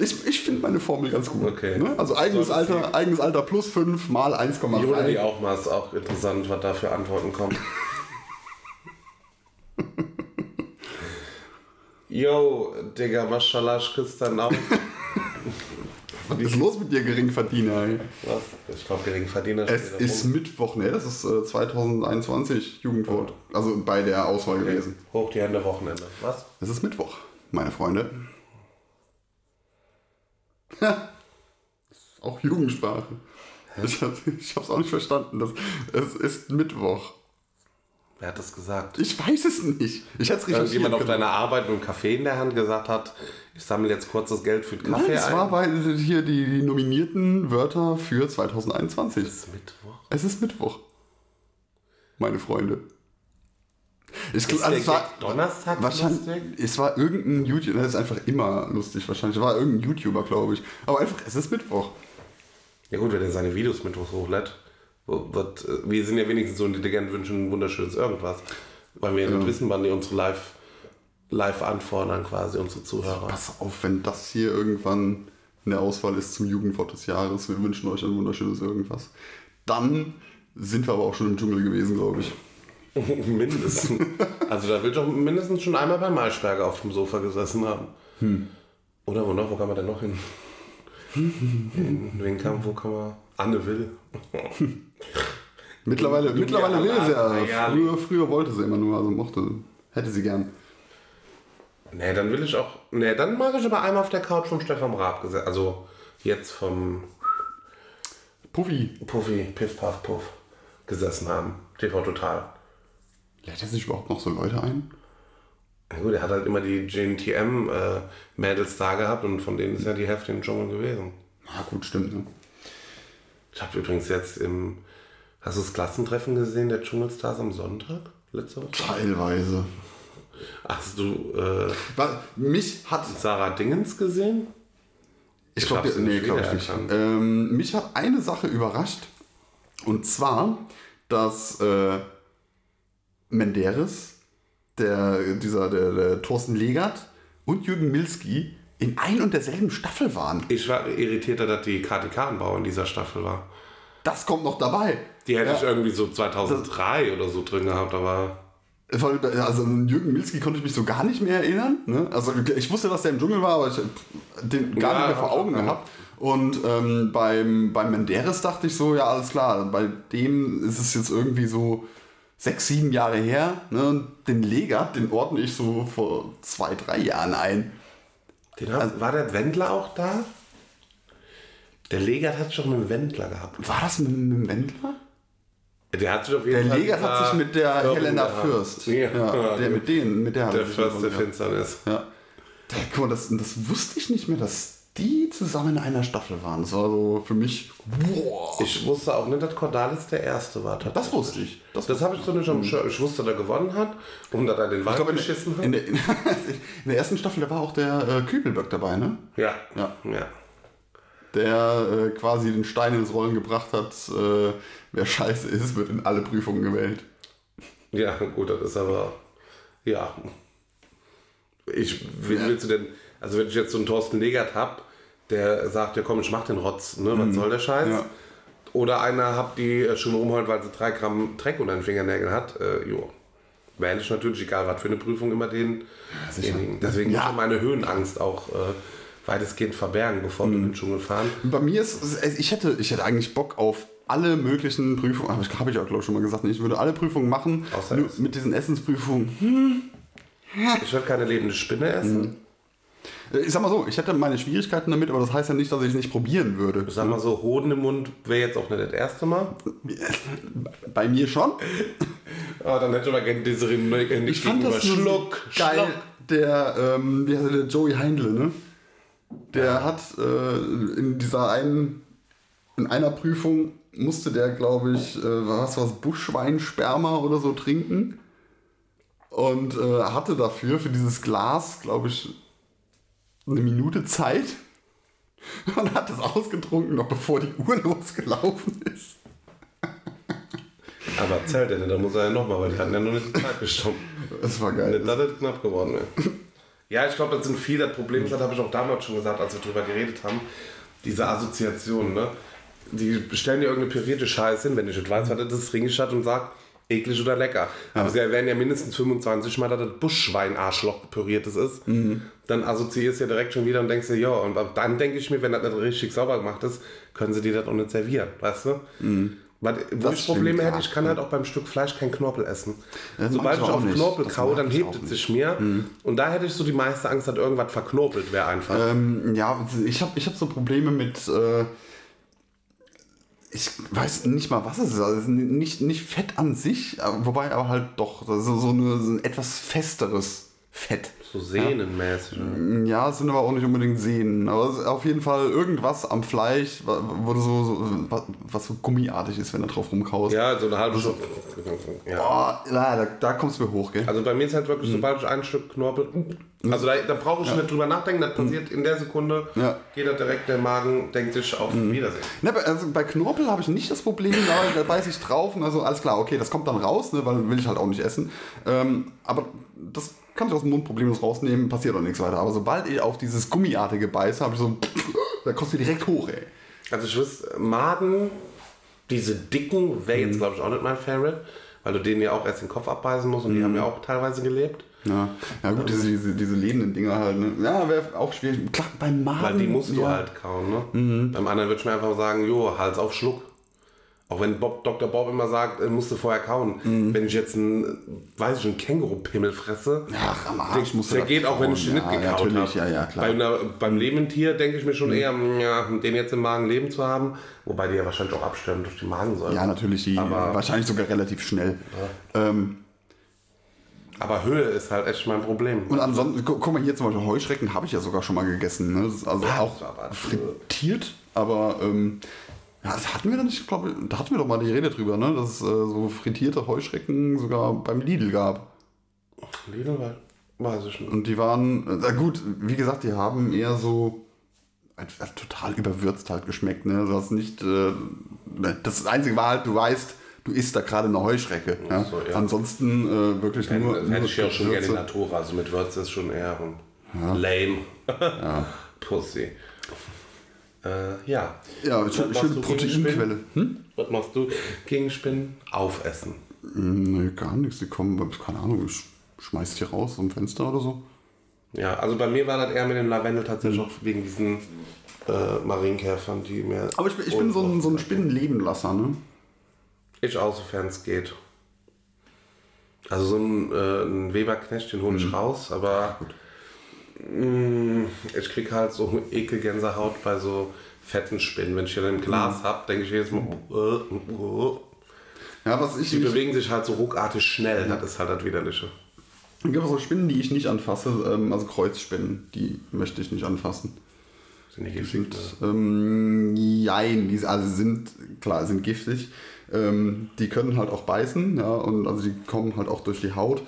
ich ich finde meine Formel ganz gut. Okay. Ne? Also eigenes sie- Alter, eigenes Alter plus 5 mal Jona die 1,3. auch mal, ist auch interessant, was da für Antworten kommen. Yo, Digga, Maschallah, ich küsse deinen Augen. Was ist los mit dir, Geringverdiener? ey? Was? Ich glaube, Geringverdiener Es ist rum. Mittwoch, ne? Das ist äh, 2021 Jugendwort. Also bei der Auswahl gewesen. Hoch die Hände, Wochenende. Was? Es ist Mittwoch, meine Freunde. auch Jugendsprache. Ich, hab, ich hab's auch nicht verstanden. Das, es ist Mittwoch. Wer hat das gesagt? Ich weiß es nicht. Ich hätte es recherchiert. Irgendjemand auf können. deiner Arbeit mit einem Kaffee in der Hand gesagt hat, ich sammle jetzt kurz das Geld für den Nein, Kaffee es ein. war bei hier die, die nominierten Wörter für 2021. Es ist Mittwoch. Es ist Mittwoch. Meine Freunde. Ich Ist also es war, Donnerstag Wahrscheinlich, lustig? es war irgendein YouTuber, das ist einfach immer lustig wahrscheinlich, es war irgendein YouTuber, glaube ich. Aber einfach, es ist Mittwoch. Ja gut, wenn er seine Videos mittwochs hochlädt, wird, äh, wir sind ja wenigstens so intelligent, wünschen ein wunderschönes irgendwas. Weil wir ja nicht wissen, wann die unsere live, live anfordern quasi, unsere Zuhörer. Pass auf, wenn das hier irgendwann in der Auswahl ist zum Jugendwort des Jahres, wir wünschen euch ein wunderschönes irgendwas. Dann sind wir aber auch schon im Dschungel gewesen, glaube ich. mindestens. Also da will ich doch mindestens schon einmal bei Maischberger auf dem Sofa gesessen haben. Hm. Oder wo noch? Wo kann man denn noch hin? in, wen kann, wo kann man? Anne Will. Mittlerweile, Du- mittlerweile will sie ja. ja, Früher, früher wollte sie immer nur, also mochte, hätte sie gern. Nee, dann will ich auch. Nee, dann mag ich aber einmal auf der Couch vom Stefan Raab gesessen. Also jetzt vom Puffi. Puffy, Piff Puff Puff gesessen haben. TV Total. Lädt er sich überhaupt noch so Leute ein? Na gut, er hat halt immer die JNTM-Mädels da gehabt und von denen ist ja die Hälfte im Dschungel gewesen. Na gut, stimmt. Ne? Ich habe übrigens jetzt im. Hast du das Klassentreffen gesehen, der Dschungelstars am Sonntag? Letzte Woche? Teilweise. Hast du äh, Wa- Mich hat Sarah Dingens gesehen? Ich glaube, nee, glaube ich nicht. Ähm, mich hat eine Sache überrascht. Und zwar, dass äh, Menderes, der, dieser, der, der Thorsten Legert und Jürgen Milski in ein und derselben Staffel waren. Ich war irritierter, dass die Kati Karrenbauer in dieser Staffel war. Das kommt noch dabei. Die hätte Ja. ich irgendwie so 2003 oder so drin gehabt, aber Also an Jürgen Milski konnte ich mich so gar nicht mehr erinnern. Ne? Also ich wusste, dass der im Dschungel war, aber ich hab den gar Ja, nicht mehr vor Augen ja. gehabt. Und ähm, beim, beim Menderes dachte ich so, ja, alles klar, bei dem ist es jetzt irgendwie so sechs, sieben Jahre her. Ne? Und den Legat, den ordne ich so vor zwei, drei Jahren ein. Den hab, war der Wendler auch da? Der Legert hat schon einen Wendler gehabt. War das mit, mit dem Wendler? Der hat sich auf jeden Der Fall Legat hat sich mit der Irren Helena gehabt. Fürst. Ja, der, mit denen, mit der der er Fürst der. Finsternis. Ja. Da, guck mal, das, das wusste ich nicht mehr, dass die zusammen in einer Staffel waren. Das war so für mich, boah. Ich wusste auch nicht, dass Cordalis der Erste war. Das wusste ich. Das Das habe ich so nicht am Schirm. Ich wusste, dass er gewonnen hat und dass er den Wald geschissen hat. in, der, in der ersten Staffel, da war auch der äh, Kübelböck dabei, ne? ja. Ja. ja. Der äh, quasi den Stein ins Rollen gebracht hat, äh, wer scheiße ist, wird in alle Prüfungen gewählt. Ja, gut, das ist aber. Ja. Ich, wen Ja. willst du denn. Also, wenn ich jetzt so einen Thorsten Legert habe, der sagt, ja komm, ich mach den Rotz, ne? was soll der Scheiß? Ja. Oder einer hat die äh, schon rumholt, weil sie drei Gramm Dreck unter den Fingernägeln hat. Äh, jo. Wähle ich natürlich, egal was für eine Prüfung, immer den, denjenigen. Deswegen Ja. muss ich meine Höhenangst auch äh, weitestgehend verbergen, bevor wir in den Dschungel fahren. Bei mir ist, ich hätte, ich hätte eigentlich Bock auf alle möglichen Prüfungen, aber ich habe ich auch glaube ich schon mal gesagt, ich würde alle Prüfungen machen, Außer mit diesen Essensprüfungen. Ich würde keine lebende Spinne essen. Äh, Ich sag mal so, ich hätte meine Schwierigkeiten damit, aber das heißt ja nicht, dass ich es nicht probieren würde. Ich sag mal so, Hoden im Mund wäre jetzt auch nicht das erste Mal. Bei mir schon. Aber dann hätte aber gerne diese nicht Ich fand das nur Schluck, geil. Schluck. Der, ähm, wie heißt der, Joey Heindle, ne? Der hat äh, in dieser einen, in einer Prüfung musste der, glaube ich, äh, was was Buschweinsperma oder so trinken und äh, hatte dafür für dieses Glas, glaube ich, eine Minute Zeit und hat es ausgetrunken, noch bevor die Uhr losgelaufen ist. Aber zählt er nicht, da muss er ja nochmal, weil die hatten ja nur nicht die Zeit gestimmt. Das war geil. Das ist knapp geworden. Ja, ja ich glaube, das sind viele das Problem, das habe ich auch damals schon gesagt, als wir drüber geredet haben, diese Assoziationen, ne? Die stellen dir irgendeine pürierte Scheiße hin, wenn ich nicht weiß, was das ist, ringe ich halt und sag, eklig oder lecker. Aber sie werden ja mindestens 25 Mal, dass das Buschschwein-Arschloch püriertes ist. Dann assoziierst du ja direkt schon wieder und denkst dir, ja, und dann denke ich mir, wenn das nicht richtig sauber gemacht ist, können sie dir das auch nicht servieren, weißt du? Weil, wo Das ich Probleme hätte, ja. ich kann halt auch beim Stück Fleisch kein Knorpel essen. Das Sobald ich ich auf nicht. Knorpel Das kaue, dann hebt es sich mir. Und da hätte ich so die meiste Angst, dass irgendwas verknorpelt wäre einfach. Ähm, ja, ich habe ich hab so Probleme mit. Äh, ich weiß nicht mal, was es ist. Also nicht, nicht Fett an sich, aber- wobei aber halt doch so, so, eine, so ein etwas festeres Fett. So sehnenmäßig. Ja, es sind aber auch nicht unbedingt Sehnen. Aber es ist auf jeden Fall irgendwas am Fleisch, wo du so, so was, so gummiartig ist, wenn du drauf rumkaust. Ja, so eine halbe Stunde. Ja. Boah, na, da, da kommst du mir hoch, gell? Also bei mir ist halt wirklich, sobald ich ein Stück Knorpel. Also da, da brauche ich nicht drüber nachdenken, das passiert in der Sekunde. Ja. Geht da direkt der Magen, denkt sich auf Wiedersehen. Ne, bei- also bei Knorpel habe ich nicht das Problem, da, da beiß ich drauf und also alles klar, okay, das kommt dann raus, ne, weil will ich halt auch nicht essen. Ähm, aber das kann ich aus dem Mund problemlos rausnehmen, passiert auch nichts weiter. Aber sobald ich auf dieses Gummiartige beiße, habe ich so, da kommst du direkt hoch, ey. Also ich wüsste, Maden, diese dicken, wäre jetzt glaube ich auch nicht mein Favorite, weil du denen ja auch erst den Kopf abbeißen musst und die haben ja auch teilweise gelebt. Ja, ja gut, diese, diese, diese lebenden Dinger halt, ne? Ja, wäre auch schwierig. Klar, beim Magen. Weil die musst du ja. halt kauen, ne? Beim anderen würde ich mir einfach sagen, jo, Hals auf Schluck. Auch wenn Bob, Dr. Bob immer sagt, äh, musst du vorher kauen. Wenn ich jetzt einen, weiß ich, einen Känguru-Pimmel fresse, Ach, am der, Arsch der das geht auch, wenn ich den kauen. nicht Ja, gekaut habe. ja, ja. Bei einer, beim lebenden Tier denke ich mir schon eher, ja, den jetzt im Magen leben zu haben. Wobei die ja wahrscheinlich auch absterben durch die Magensäure. Ja, natürlich, die, Aber- wahrscheinlich sogar relativ schnell. Ähm, Aber Höhe ist halt echt mein Problem. Und ansonsten, gu- guck mal hier zum Beispiel Heuschrecken habe ich ja sogar schon mal gegessen. Ne? Das ist also auch aber- frittiert, aber ähm, ja, das hatten wir dann nicht, ich glaube, da hatten wir doch mal die Rede drüber, ne? dass es äh, so frittierte Heuschrecken sogar beim Lidl gab. Lidl, weil- weiß ich nicht. Und die waren, äh, gut, wie gesagt, die haben eher so äh, total überwürzt halt geschmeckt. Ne? Also das nicht, äh, das Einzige war halt, du weißt, du isst da gerade eine Heuschrecke. Ja? so, ja. Ansonsten äh, wirklich nur, Hätte nur ich ja auch schon gerne in. Natura, also mit Würze ist schon eher lame. Pussy. Äh, ja. Ja, schön, machst schön du gegen Proteinquelle. Spinnen? Was machst du gegen Spinnen? Aufessen. Nee, gar nichts. Die kommen, keine Ahnung, ich schmeiß die raus am Fenster oder so. Ja, also bei mir war das eher mit dem Lavendel tatsächlich auch wegen diesen äh, Marienkäfern, die mir. Aber ich bin, ich bin so ein, so ein Spinnenlebenlasser, ne? Ich auch, sofern es geht. Also so ein, äh, ein Weberknecht, den hole ich raus, aber mh, ich krieg halt so Ekelgänsehaut bei so fetten Spinnen. Wenn ich hier ein Glas hab, denke ich jedes Mal, äh, äh. Ja, was ich die bewegen sich halt so ruckartig schnell, das ist halt das Widerliche. es gibt so Spinnen, die ich nicht anfasse, ähm, also Kreuzspinnen, die möchte ich nicht anfassen. Sind die giftig? Und, ähm, jein, die also sind, klar, sind giftig. Ähm, die können halt auch beißen, ja, und also die kommen halt auch durch die Haut.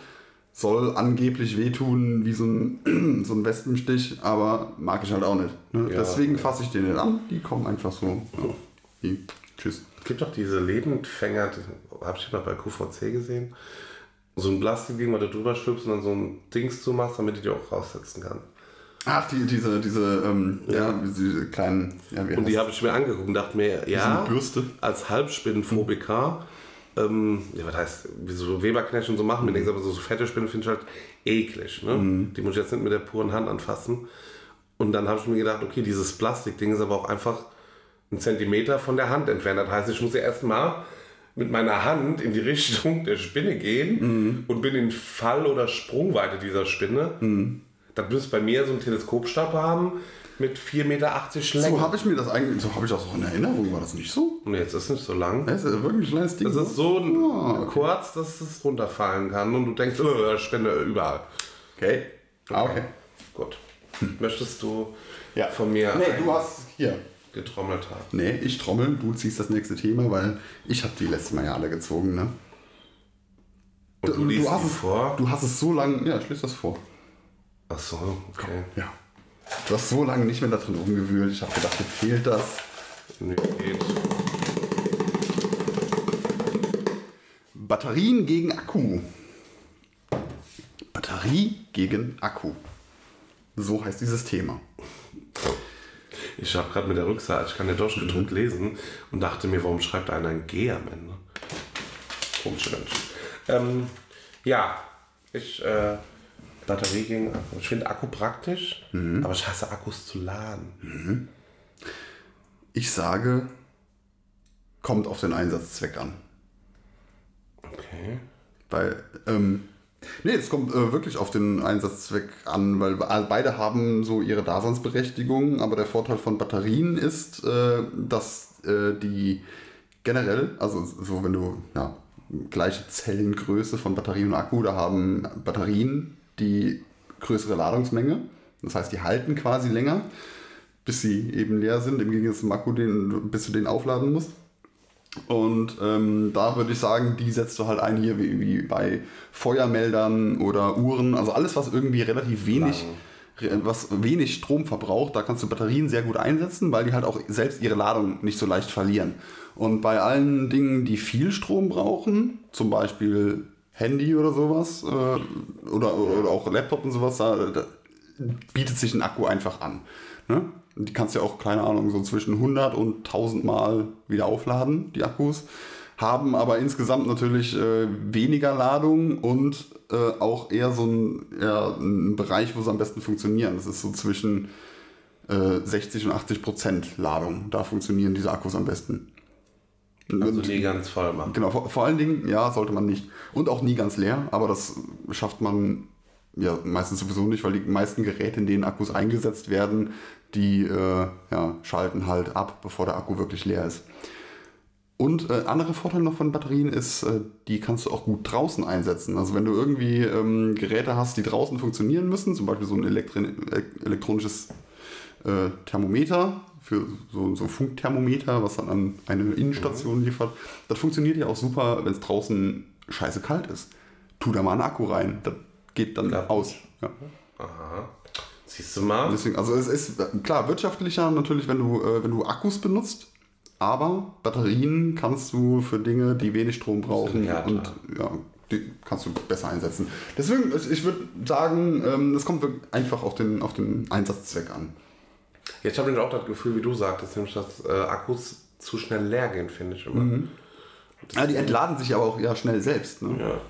Soll angeblich wehtun wie so ein, so ein Wespenstich, aber mag ich halt auch nicht. Ne? Ja, Deswegen ja. fasse ich den nicht an, die kommen einfach so. Ja. Die, tschüss. Es gibt doch diese Lebendfänger, die habe ich mal bei QVC gesehen. So ein Plastikding, wo du drüber stülpst und dann so ein Dings zu machst, damit du die auch raussetzen kann. Ach, die, diese, diese, ähm, ja. diese kleinen, ja, Und die habe ich mir angeguckt und dachte mir, ja, Bürste. als Halbspinnenphobiker, ähm, ja, was heißt, wie so Weberknecht und so machen mir nichts, aber so, so fette Spinnen finde ich halt eklig. Ne? Die muss ich jetzt nicht mit der puren Hand anfassen. Und dann habe ich mir gedacht, okay, dieses Plastikding ist aber auch einfach einen Zentimeter von der Hand entfernt. Das heißt, ich muss ja erstmal mit meiner Hand in die Richtung der Spinne gehen und bin in Fall- oder Sprungweite dieser Spinne. Das müsste bei mir so einen Teleskopstab haben mit 4,80 Meter Länge. So habe ich mir das eigentlich, so habe ich das auch in Erinnerung, war das nicht so? Und jetzt ist es nicht so lang. Das ist wirklich ein kleines Ding. Es ne? ist so Ah, kurz, dass es runterfallen kann und du denkst, oh, Spende überall. Okay. Ah, okay. Gut. Möchtest du Ja. von mir Nee, du hast hier. getrommelt haben? Nee, ich trommel, du ziehst das nächste Thema, weil ich habe die letzten Mal ja alle gezogen, ne? Und du, liest hast die es vor? Du hast es so lange, ja, ich lese das vor. Ach so, okay. Ja. Du hast so lange nicht mehr da drin rumgewühlt. Ich habe gedacht, dir fehlt das. Nee, geht. Batterien gegen Akku. Batterie gegen Akku. So heißt dieses Thema. Ich habe gerade mit der Rückseite, ich kann ja durchgedrückt lesen und dachte mir, warum schreibt einer ein G am Ende? Komische Menschen. Ähm, ja, ich, äh, Batterie gegen Akku. Ich finde Akku praktisch, aber ich hasse Akkus zu laden. Ich sage, kommt auf den Einsatzzweck an. Okay. Weil, ähm, nee, es kommt äh, wirklich auf den Einsatzzweck an, weil be- beide haben so ihre Daseinsberechtigung, aber der Vorteil von Batterien ist, äh, dass äh, die generell, also so wenn du, ja, gleiche Zellengröße von Batterie und Akku, da haben Batterien die größere Ladungsmenge, das heißt, die halten quasi länger, bis sie eben leer sind, im Gegensatz zum Akku, den, bis du den aufladen musst. Und ähm, da würde ich sagen, die setzt du halt ein hier wie, wie bei Feuermeldern oder Uhren. Also alles, was irgendwie relativ wenig, re- was wenig Strom verbraucht, da kannst du Batterien sehr gut einsetzen, weil die halt auch selbst ihre Ladung nicht so leicht verlieren. Und bei allen Dingen, die viel Strom brauchen, zum Beispiel Handy oder sowas, äh, oder, oder auch Laptop und sowas, da, da bietet sich ein Akku einfach an. Ne? Die kannst du ja auch, keine Ahnung, so zwischen 100 und 1000 Mal wieder aufladen, die Akkus. Haben aber insgesamt natürlich äh, weniger Ladung und äh, auch eher so ein, ja, ein Bereich, wo sie am besten funktionieren. Das ist so zwischen äh, 60 und 80 Prozent Ladung. Da funktionieren diese Akkus am besten. Also Und- nie ganz voll machen. Genau, vor, vor allen Dingen, ja, sollte man nicht. Und auch nie ganz leer, aber das schafft man ja meistens sowieso nicht, weil die meisten Geräte, in denen Akkus eingesetzt werden, die äh, ja, schalten halt ab, bevor der Akku wirklich leer ist. Und äh, andere Vorteil noch von Batterien ist, äh, die kannst du auch gut draußen einsetzen. Also wenn du irgendwie ähm, Geräte hast, die draußen funktionieren müssen, zum Beispiel so ein Elektri elek- elektronisches äh, Thermometer, für so, so ein Funkthermometer, was dann an eine Innenstation liefert, das funktioniert ja auch super, wenn es draußen scheiße kalt ist. Tu da mal einen Akku rein, das geht dann Klappt. aus. Ja. Aha. Siehst du mal? Deswegen, also es ist klar wirtschaftlicher natürlich, wenn du, äh, wenn du Akkus benutzt, aber Batterien kannst du für Dinge, die wenig Strom brauchen härter. und ja, die kannst du besser einsetzen. Deswegen, ich- ich würde sagen, ähm, es kommt wirklich einfach auf den, auf den Einsatzzweck an. Jetzt habe ich auch das Gefühl, wie du sagtest, nämlich dass äh, Akkus zu schnell leer gehen, finde ich immer. Ja, die entladen sich aber auch ja schnell selbst. Ne? Ja.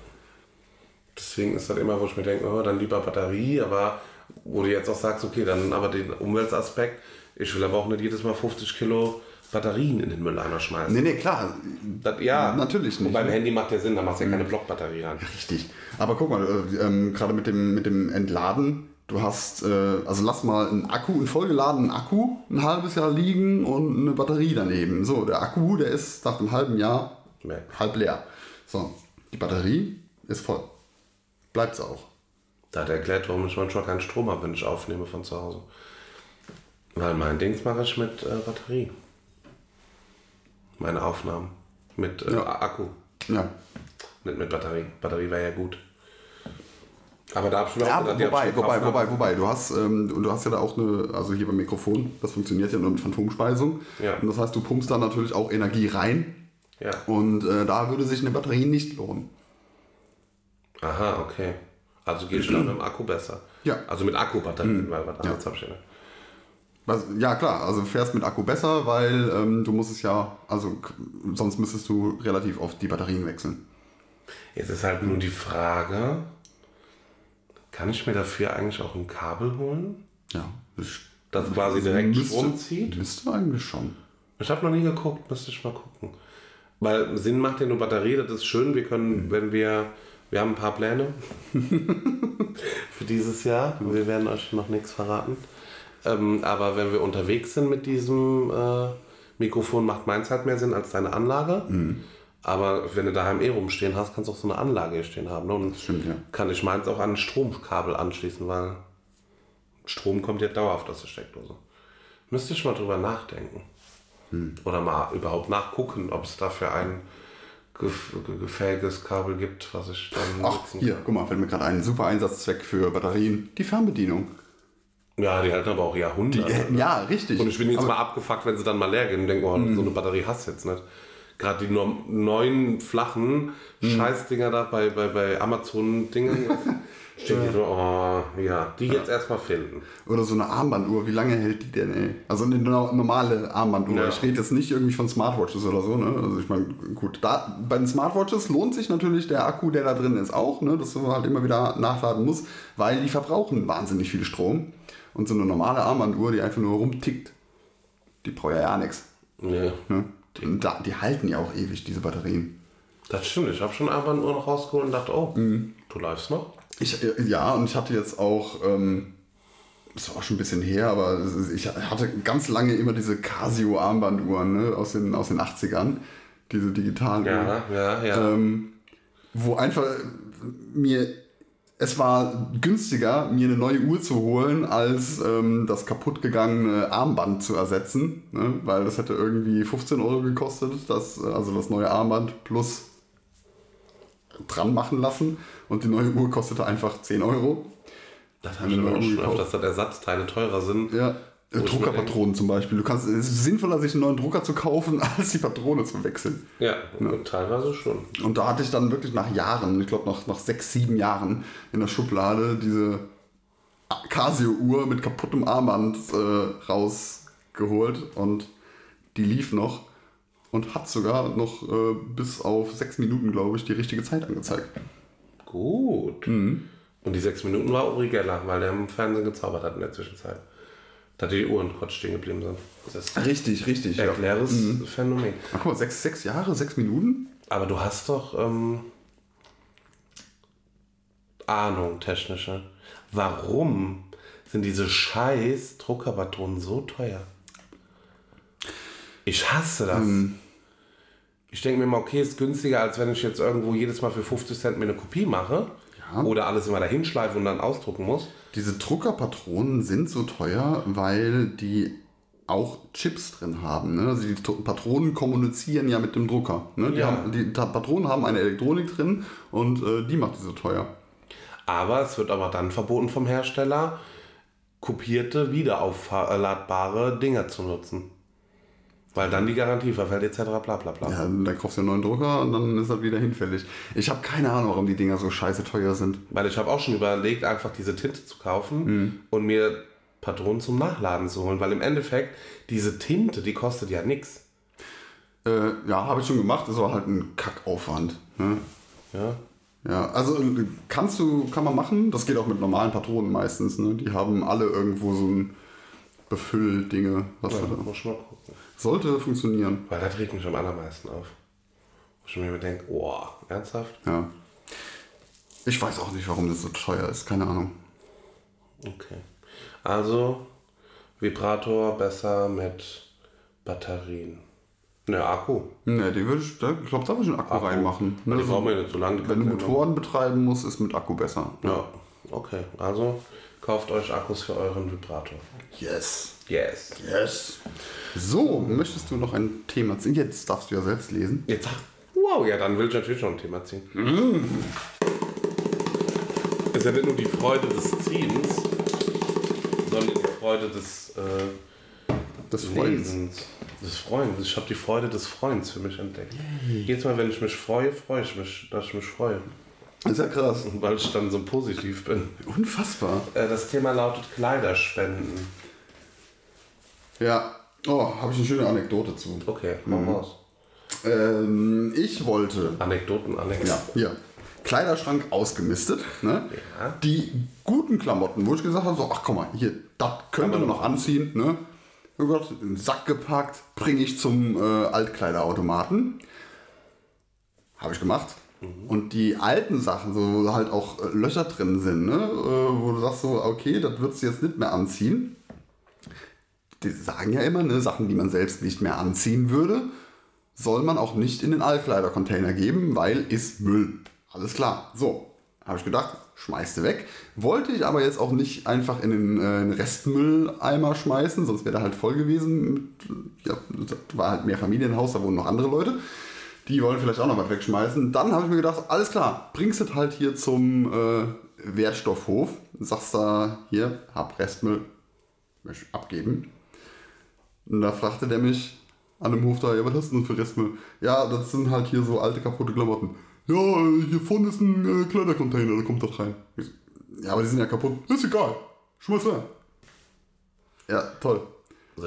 Deswegen ist das immer, wo ich mir denke, oh, dann lieber Batterie, aber wo du jetzt auch sagst, okay, dann aber den Umweltaspekt, ich will aber auch nicht jedes Mal 50 Kilo Batterien in den Mülleimer schmeißen. Nee, nee, klar, Das, ja, Natürlich nicht. Und beim Handy macht ja Sinn, da machst du ja keine Blockbatterie an. richtig. Aber guck mal, äh, ähm, gerade mit dem, mit dem Entladen, du hast, äh, also lass mal einen Akku, einen vollgeladenen Akku ein halbes Jahr liegen und eine Batterie daneben. So, der Akku, der ist nach einem halben Jahr Nee. halb leer. So, die Batterie ist voll. Bleibt's auch. Da hat er erklärt, warum ich manchmal keinen Strom habe, wenn ich aufnehme von zu Hause. Weil mein Dings mache ich mit äh, Batterie. Meine Aufnahmen. Mit äh, Ja. Akku. Ja. Nicht mit Batterie. Batterie wäre ja gut. Aber da habe ich mir Ja, auch gedacht, wobei, wobei, gekauft, wobei, ne? wobei, du hast, ähm, und du hast ja da auch eine, also hier beim Mikrofon, das funktioniert ja nur mit Phantomspeisung. Ja. Und das heißt, du pumpst da natürlich auch Energie rein. Ja. Und äh, da würde sich eine Batterie nicht lohnen. Aha, okay. Also gehe ich dann mit dem Akku besser. Ja. Also mit Akkubatterien, weil was anderes habe ich ja. Was, ja klar, also fährst mit Akku besser, weil ähm, du musst es ja, also sonst müsstest du relativ oft die Batterien wechseln. Jetzt ist halt nur die Frage, kann ich mir dafür eigentlich auch ein Kabel holen, Ja. Das, quasi direkt müsste, Strom zieht? Müsste eigentlich schon. Ich habe noch nie geguckt, müsste ich mal gucken. Weil Sinn macht ja nur Batterie, das ist schön. Wir können, wenn wir, wir haben ein paar Pläne für dieses Jahr. Wir werden euch noch nichts verraten. Ähm, aber wenn wir unterwegs sind mit diesem äh, Mikrofon, macht meins halt mehr Sinn als deine Anlage. Aber wenn du daheim eh rumstehen hast, kannst du auch so eine Anlage hier stehen haben. Ne? Und Stimmt, ja. kann ich meins auch an ein Stromkabel anschließen, weil Strom kommt ja dauerhaft aus der Steckdose. Müsste ich mal drüber nachdenken. Oder mal überhaupt nachgucken, ob es dafür ein gef- ge- gefähiges Kabel gibt, was ich dann Ach, hier, guck mal, fällt mir gerade ein super Einsatzzweck für Batterien. Die Fernbedienung. Ja, die halten aber auch Jahrhunderte. Äh, ja, richtig. Und ich bin jetzt Aber- mal abgefuckt, wenn sie dann mal leer gehen und denken, oh, so eine Batterie hast du jetzt nicht. Gerade die neuen flachen Scheißdinger da bei, bei, bei Amazon-Dingen. Steht so, oh, ja, die jetzt erstmal finden. Oder so eine Armbanduhr, wie lange hält die denn, ey? Also eine no- normale Armbanduhr. Ja. Ich rede jetzt nicht irgendwie von Smartwatches oder so, ne? Also ich meine, gut, da, bei den Smartwatches lohnt sich natürlich der Akku, der da drin ist, auch, ne? Dass du halt immer wieder nachladen musst, weil die verbrauchen wahnsinnig viel Strom. Und so eine normale Armbanduhr, die einfach nur rumtickt, die braucht ja ja nichts. Nee, Ne? Die, da- die halten ja auch ewig, diese Batterien. das stimmt. Ich habe schon einfach nur noch rausgeholt und dachte, oh, du läufst noch? Ich, äh, ja, und ich hatte jetzt auch, ähm, das war auch schon ein bisschen her, aber ich hatte ganz lange immer diese Casio-Armbanduhren ne, aus, den, aus den 80ern, diese digitalen. Ja, ja, ja. Ähm, wo einfach mir, es war günstiger, mir eine neue Uhr zu holen, als ähm, das kaputtgegangene Armband zu ersetzen, ne? weil das hätte irgendwie 15 Euro gekostet, das, also das neue Armband plus dran machen lassen und die neue Uhr kostete einfach 10 Euro. das habe ich aber auch schon öfters, dass Ersatzteile teurer sind. Ja. Druckerpatronen zum Beispiel. Du kannst, es ist sinnvoller, sich einen neuen Drucker zu kaufen, als die Patrone zu wechseln. Ja, teilweise schon. Und da hatte ich dann wirklich nach Jahren, ich glaube nach, nach sechs, sieben Jahren in der Schublade diese Casio-Uhr mit kaputtem Armband äh, rausgeholt und die lief noch und hat sogar noch äh, bis auf sechs Minuten, glaube ich, die richtige Zeit angezeigt. Gut. Mhm. Und die sechs Minuten war Uri Geller, weil der im Fernsehen gezaubert hat in der Zwischenzeit. Da die Uhren kurz stehen geblieben sind. Das ist ein Richtig, richtig. Ja. erkläres Phänomen. Ach, guck mal, sechs, sechs Jahre, sechs Minuten? Aber du hast doch ähm, Ahnung, technische. Warum sind diese scheiß Druckerpatronen so teuer? Ich hasse das. Ich denke mir mal, okay, ist günstiger, als wenn ich jetzt irgendwo jedes Mal für 50 Cent mir eine Kopie mache. Oder alles immer dahin schleife und dann ausdrucken muss. Diese Druckerpatronen sind so teuer, weil die auch Chips drin haben. Ne? Also die Patronen kommunizieren ja mit dem Drucker. Ne? Die, Ja. haben, die Patronen haben eine Elektronik drin und äh, die macht die so teuer. Aber es wird aber dann verboten vom Hersteller, kopierte, wiederaufladbare Dinger zu nutzen. Weil dann die Garantie verfällt etc. bla bla bla. Ja, dann kaufst du einen neuen Drucker und dann ist das wieder hinfällig. Ich habe keine Ahnung, warum die Dinger so scheiße teuer sind. Weil ich habe auch schon überlegt, einfach diese Tinte zu kaufen und mir Patronen zum Nachladen zu holen. Weil im Endeffekt, diese Tinte, die kostet ja nichts. Äh, ja, habe ich schon gemacht, ist aber halt ein Kackaufwand. Ne? Ja? Ja, also kannst du, kann man machen. Das geht auch mit normalen Patronen meistens. Ne? Die haben alle irgendwo so ein Befülldinge. Was ja du da- muss ich mal gucken. Sollte funktionieren. Weil das regt mich am allermeisten auf. Wo ich mir denke, oh, ernsthaft? Ja. Ich weiß auch nicht, warum das so teuer ist. Keine Ahnung. Okay. Also, Vibrator besser mit Batterien. Ne, Akku. Ne, die würde ich, ich glaube, da würde ich einen Akku, Akku. reinmachen. Ne? Die brauchen wir nicht so lange. wenn du wir Motoren betreiben musst, ist mit Akku besser. noch- Ja, okay. Also, kauft euch Akkus für euren Vibrator. Yes. Yes. Yes. So, möchtest du noch ein Thema ziehen? Jetzt darfst du ja selbst lesen. Jetzt wow, ja, dann will ich natürlich noch ein Thema ziehen. Ist ja nicht nur die Freude des Ziehens, sondern die Freude des äh, Freundens. Lesens. Des Freundes. Ich habe die Freude des Freunds für mich entdeckt. Jedes Mal, wenn ich mich freue, freue ich mich, dass ich mich freue. Ist ja krass. weil ich dann so positiv bin. Unfassbar. Äh, das Thema lautet Kleiderspenden. Ja. Oh, habe ich eine schöne Anekdote zu. Okay, mach raus. Ähm, ich wollte Anekdoten, Alex. Ja, hier. Kleiderschrank ausgemistet. Ne? Ja. Die guten Klamotten, wo ich gesagt habe, so, ach komm mal, hier, das könnte man noch anziehen. Ne? Oh Gott, in den Sack gepackt, bringe ich zum äh, Altkleiderautomaten. Habe ich gemacht. Und die alten Sachen, so wo halt auch äh, Löcher drin sind, ne? äh, wo du sagst so, okay, das würdest du jetzt nicht mehr anziehen. Die sagen ja immer, ne, Sachen, die man selbst nicht mehr anziehen würde, soll man auch nicht in den Altkleidercontainer geben, weil ist Müll. Alles klar. So, habe ich gedacht, schmeißt du weg. Wollte ich aber jetzt auch nicht einfach in den, äh, den Restmülleimer schmeißen, sonst wäre der halt voll gewesen. Ja, das war halt mehr Familienhaus, da wohnen noch andere Leute. Die wollen vielleicht auch noch was wegschmeißen. Dann habe ich mir gedacht, alles klar, bringst du halt hier zum äh, Wertstoffhof. Sagst da, hier, hab Restmüll, möchte ich abgeben. Und da fragte der mich an dem Hof da, ja, was hast du denn für Restmüll? Ja, das sind halt hier so alte kaputte Klamotten. Ja, hier vorne ist ein äh, Kleidercontainer, da kommt das rein. Ja, aber die sind ja kaputt. Ist egal. Schmeiß rein. Ja, toll.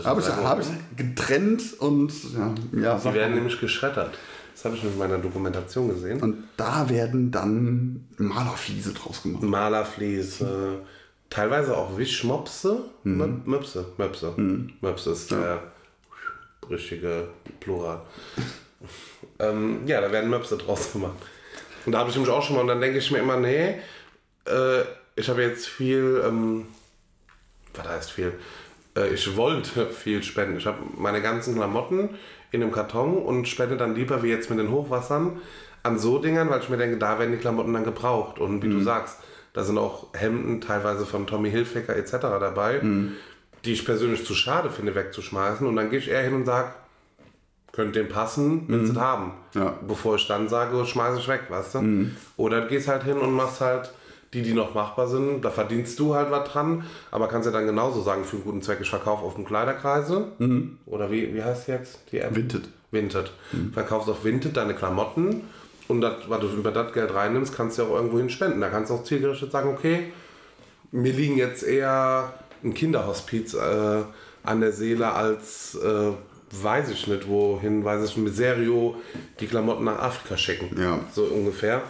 Habe ich, hab ich getrennt und ja, ja sag werden nämlich geschreddert. Das habe ich in meiner Dokumentation gesehen. und da werden dann Malerfliese draus gemacht. Malerflies, äh, teilweise auch Wischmopse. Mhm. Mö- Möpse, Möpse. Möpse ist der richtige Plural. ähm, ja, da werden Möpse draus gemacht. Und da habe ich nämlich auch schon mal, und dann denke ich mir immer, nee, äh, ich habe jetzt viel, ähm, was heißt viel? Äh, ich wollte viel spenden. Ich habe meine ganzen Klamotten in einem Karton und spende dann lieber wie jetzt mit den Hochwassern an so Dingern, weil ich mir denke, da werden die Klamotten dann gebraucht. Und wie du sagst, da sind auch Hemden teilweise von Tommy Hilfiger etc. dabei, die ich persönlich zu schade finde wegzuschmeißen. Und dann gehe ich eher hin und sage, könnte dem passen, willst du es haben. Ja. Bevor ich dann sage, schmeiße ich weg, weißt du? Oder du gehst halt hin und machst halt die, die noch machbar sind. Da verdienst du halt was dran, aber kannst ja dann genauso sagen, für einen guten Zweck, ich verkaufe auf dem Kleiderkreise. Oder wie, wie heißt jetzt die App? Vinted. Vinted. Verkaufst auf Vinted deine Klamotten und das, was du über das Geld reinnimmst, kannst du ja auch irgendwo hin spenden. Da kannst du auch zielgerichtet sagen, okay, mir liegen jetzt eher ein Kinderhospiz äh, an der Seele als, äh, weiß ich nicht, wohin, weiß ich nicht, mit Serio die Klamotten nach Afrika schicken. Ja. So ungefähr.